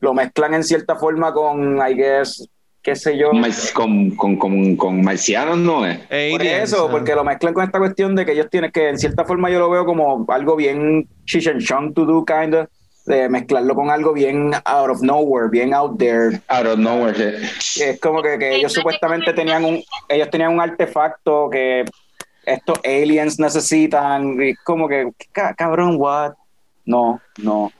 lo mezclan en cierta forma con, I guess, qué sé yo. Con, con, con, con marcianos, ¿no es? Por eso, porque lo mezclan con esta cuestión de que ellos tienen que, en cierta forma yo lo veo como algo bien chish and chong to do, kind of, de mezclarlo con algo bien out of nowhere, bien out there. Out of nowhere, sí. Es como que, que ellos supuestamente tenían un, ellos tenían un artefacto que estos aliens necesitan, y como que, cabrón, what? No, no.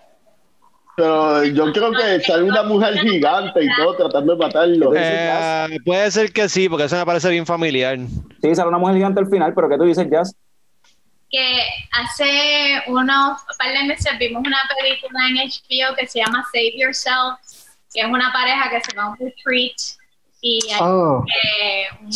Pero yo creo que sale una mujer gigante y todo tratando de matarlo. Eh, puede ser que sí, porque eso me parece bien familiar. Sí, sale una mujer gigante al final, pero ¿qué tú dices, Jazz? Que hace unos par de meses vimos una película en HBO que se llama Save Yourself, que es una pareja que se va a un retreat y hay oh, un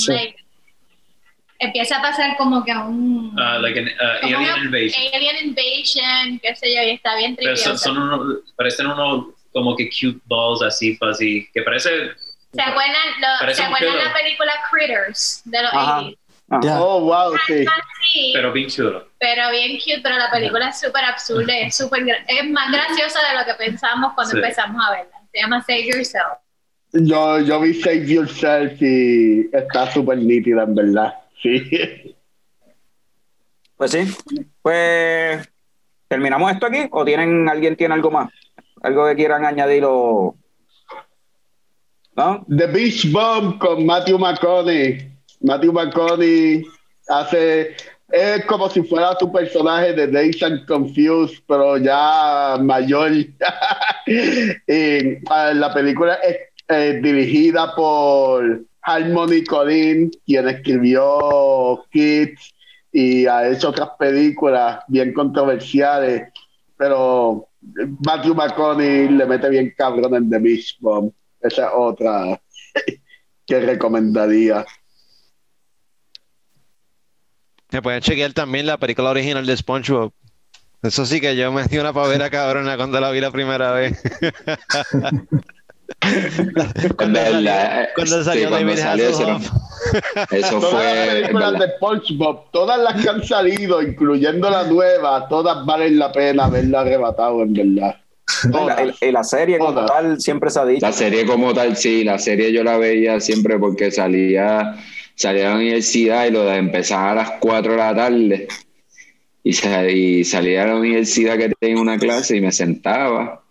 empieza a pasar como que un... Uh, like an, uh, alien invasion. Alien invasion, qué sé yo, y está bien triste. Son, unos, parecen unos como que cute balls así, fuzzy, que parece... ¿Se acuerdan, ¿se acuerdan la película Critters de los 80 Oh, wow, sí. Pero bien chulo. Pero bien cute, pero la película es súper absurda, es, super, es más graciosa de lo que pensamos cuando empezamos a verla. Se llama Save Yourself. Yo, yo vi Save Yourself y está súper nítida, en verdad. Sí. Pues sí. Pues, ¿terminamos esto aquí? ¿O tienen alguien tiene algo más? ¿Algo que quieran añadir o...? ¿No? The Beach Bomb con Matthew McConaughey. Matthew McConaughey hace es como si fuera tu personaje de Days and Confused, pero ya mayor. y, la película es eh, dirigida por Harmony Collin, quien escribió Kids y ha hecho otras películas bien controversiales, pero Matthew McConaughey le mete bien cabrón en The Beach Bomb. Esa es otra que recomendaría. Me pueden chequear también la película original de SpongeBob. Eso sí que yo me di una pavera cabrona cuando la vi la primera vez. cuando, la, cuando salió, sí, salió eso, eso todas fue. Las películas de SpongeBob, todas las que han salido, incluyendo la nueva, todas valen la pena haberla arrebatado, en verdad. Y la, serie como tal siempre se ha dicho. La serie como tal, sí, la serie yo la veía siempre porque salía salía a la universidad y lo de empezar a las 4 de la tarde y, salía a la universidad que tenía una clase y me sentaba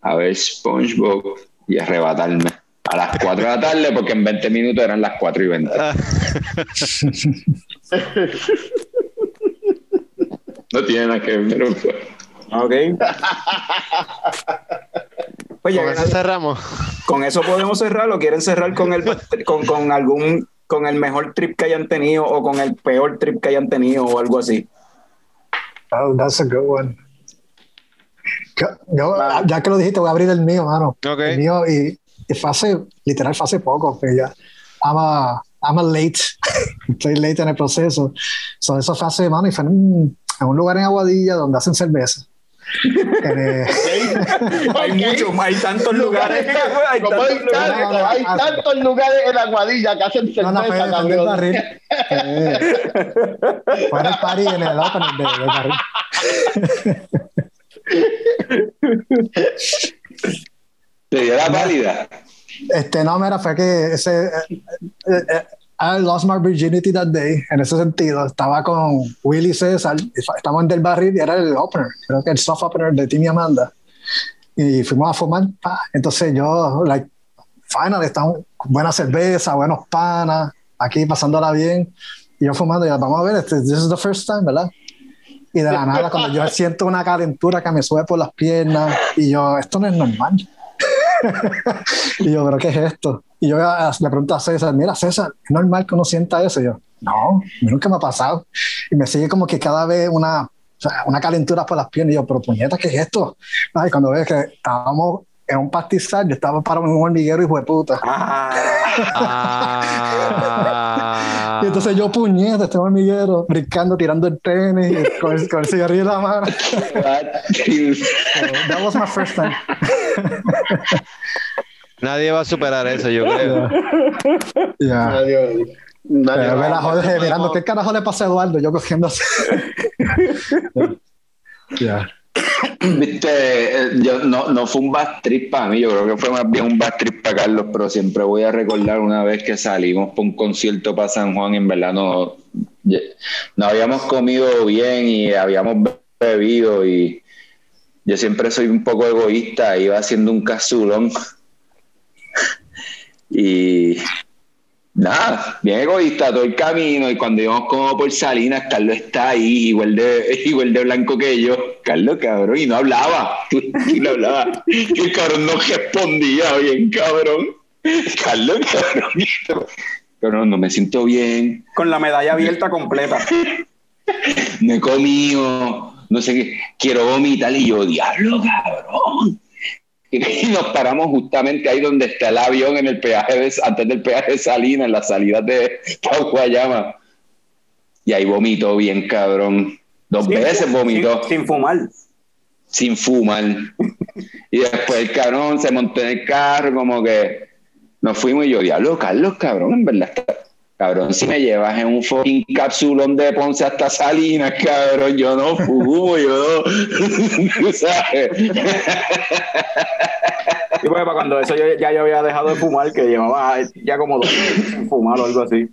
a ver SpongeBob y arrebatarme a las 4 de la tarde porque en 20 minutos eran las 4 y 20. no tiene nada que ver, pero Ok. Oye, con eso cerramos. Con eso podemos cerrar o quieren cerrar con, el, con, con algún con el mejor trip que hayan tenido o con el peor trip que hayan tenido o algo así? Oh, that's a good one. Yo, ya que lo dijiste, voy a abrir el mío, mano. El mío, y, y fue hace, literal, fue hace poco, que ya. I'm a, I'm a late. Estoy late en el proceso. So, eso fue hace, mano, y fue en un lugar en Aguadilla donde hacen cerveza. hay muchos, hay tantos lugares. Hay, tantos, lugares, hay tantos lugares en Aguadilla que hacen cerveza, no, no, fue, el barril. fue en el party en el opening de, del barril. ¿Te dio la válida? Este, no, mira, fue que ese... Eh, eh, I lost my virginity that day, en ese sentido. Estaba con Willy César, estamos en Del Barril y era el opener, creo que el soft opener de Timmy Amanda. Y fuimos a fumar. Entonces yo, like, final, estamos buena cerveza, buenos panas, aquí pasándola bien. Y yo fumando, y vamos a ver, este, this is the first time, ¿verdad? Y de la nada, cuando yo siento una calentura que me sube por las piernas, y yo, esto no es normal. y yo, ¿pero qué es esto? Y yo le pregunto a César, mira César, ¿es normal que uno sienta eso? Y yo, no, nunca me ha pasado. Y me sigue como que cada vez una, una calentura por las piernas. Y yo, pero puñeta, ¿qué es esto? Y cuando ves que estábamos en un pastizal, yo estaba para un hormiguero y fue puta. Ah. y entonces yo puñeta, este hormiguero, brincando, tirando el tenis, con el, con el cigarrillo en la mano. so, that was my first time. Nadie va a superar eso, yo creo. Ya. Nadie, nadie Pero la Jorge mirando, ¿qué carajo le pasa a Eduardo? Yo cogiendo así. Ya. Viste, eh, yo, no, no fue un bad trip para mí, yo creo que fue más bien un bad trip para Carlos, pero siempre voy a recordar una vez que salimos por un concierto para San Juan, en verdad no, no habíamos comido bien y habíamos bebido y yo siempre soy un poco egoísta, iba haciendo un casulón. Y nada, bien egoísta todo el camino. Y cuando íbamos como por Salinas, Carlos está ahí, igual de, igual de blanco que yo. Carlos, cabrón, y no hablaba. Y no hablaba. Y el cabrón no respondía bien, cabrón. Carlos, cabrón. Pero no me siento bien. Con la medalla abierta completa. me he comido, no sé qué, quiero vomitar y yo, diablo, cabrón y nos paramos justamente ahí donde está el avión en el peaje de, antes del peaje de Salina, en la salida de Guayama. Y ahí vomitó bien cabrón. Dos veces vomitó. Sin, fumar. Sin fumar. y después el cabrón se montó en el carro, como que nos fuimos y yo, diablo, Carlos, cabrón, en verdad Cabrón, si me llevas en un fucking capsulón de Ponce hasta Salinas, cabrón, yo no fumo, yo no. ¿Sabes? Y pues para cuando eso yo, ya yo había dejado de fumar, que llevaba ya como dos meses sin fumar o algo así.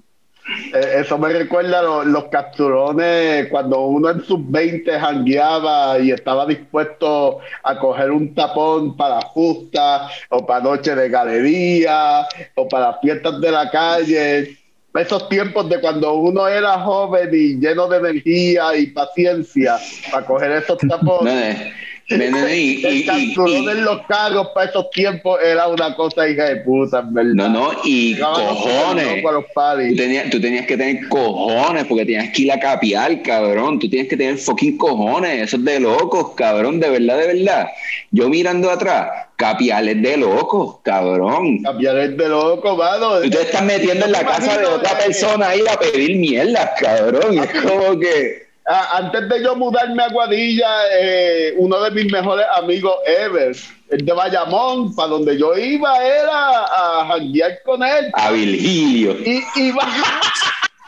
Eh, eso me recuerda los, los capturones cuando uno en sus 20 jangueaba y estaba dispuesto a coger un tapón para justa o para noche de galería o para fiestas de la calle. Esos tiempos de cuando uno era joven y lleno de energía y paciencia para coger esos tapones y, el capturón en los carros para esos tiempos era una cosa hija de puta, ¿verdad? No, no, y cojones. Tú tenías, tú tenías, que tener cojones porque tenías que ir a capiar, cabrón. Tú tienes que tener fucking cojones. Eso es de locos, cabrón, de verdad, de verdad. Yo mirando atrás, capiales de locos, cabrón. Capiales de locos, mano. Tú te estás metiendo en la casa de otra persona ahí a pedir mierda, cabrón. Es como que antes de yo mudarme a Guadilla, eh, uno de mis mejores amigos ever, el de Bayamón, para donde yo iba era a janguear con él. A Virgilio. Y iba.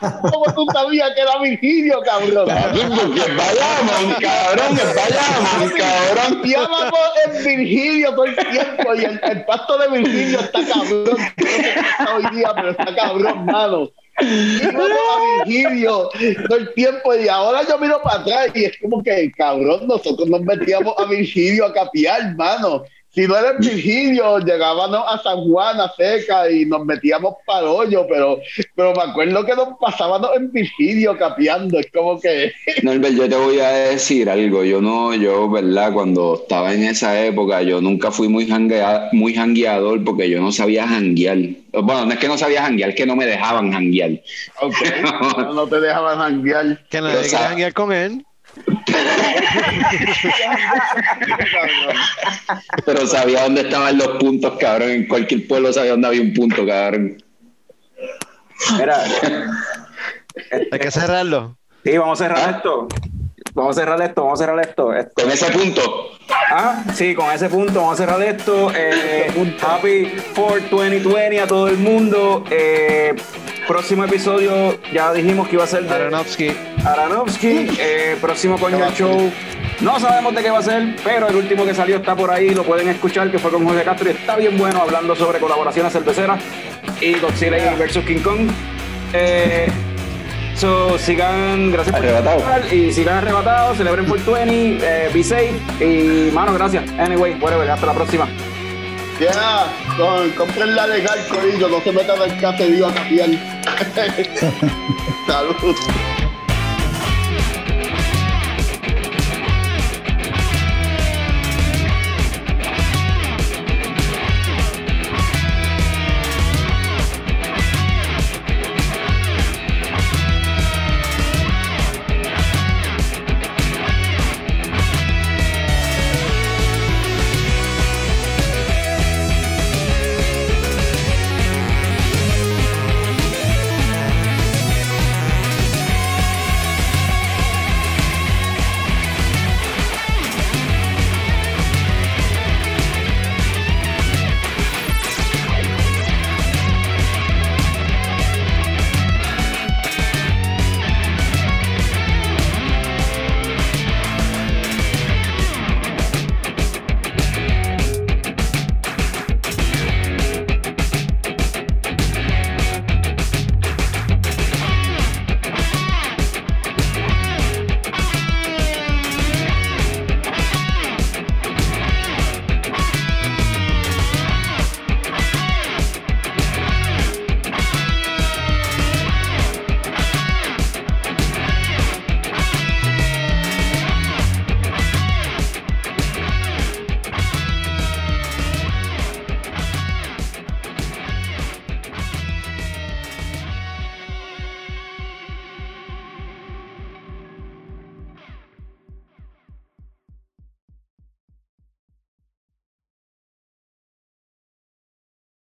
¿Cómo tú sabías que era Virgilio, cabrón? Porque Bayamón, cabrón, es Bayamón, cabrón. Íbamos en Virgilio todo el tiempo y el, pasto de Virgilio está cabrón. No sé está hoy día, pero está cabrón, mano. A Virgilio todo el tiempo y ahora yo miro para atrás y es como que, cabrón, nosotros nos metíamos a Virgilio a capiar, hermano. Si no era en Virgilio, llegábamos a San Juan, a Seca y nos metíamos para hoyo, pero, pero me acuerdo que nos pasábamos en Virgilio capeando, es como que... Norbert, yo te voy a decir algo, yo no, yo, ¿verdad? Cuando estaba en esa época, yo nunca fui muy, janguea, muy jangueador porque yo no sabía janguear. Bueno, no es que no sabía janguear, es que no me dejaban janguear. Ok, no, te dejaban janguear. Que no quería janguear con él. Pero sabía dónde estaban los puntos, cabrón. En cualquier pueblo sabía dónde había un punto, cabrón. Mira. Hay que cerrarlo. Sí, vamos a cerrar esto. Vamos a cerrar esto, vamos a cerrar esto. Con ese punto. Ah, sí, con ese punto vamos a cerrar esto. Eh, happy for 2020 a todo el mundo. Eh, próximo episodio, ya dijimos que iba a ser de Aronofsky. Aronofsky. Eh, próximo Coño Show. No sabemos de qué va a ser, pero el último que salió está por ahí, lo pueden escuchar, que fue con José Castro y está bien bueno hablando sobre colaboraciones cerveceras y Godzilla vs King Kong. Eh, So, sigan, gracias por estar y sigan arrebatados, celebren por 20, eh, be safe y mano, gracias. Anyway, whatever, hasta la próxima. Yeah, con, compren la legal, corillo, no se metan al caserío a cambiar. Salud.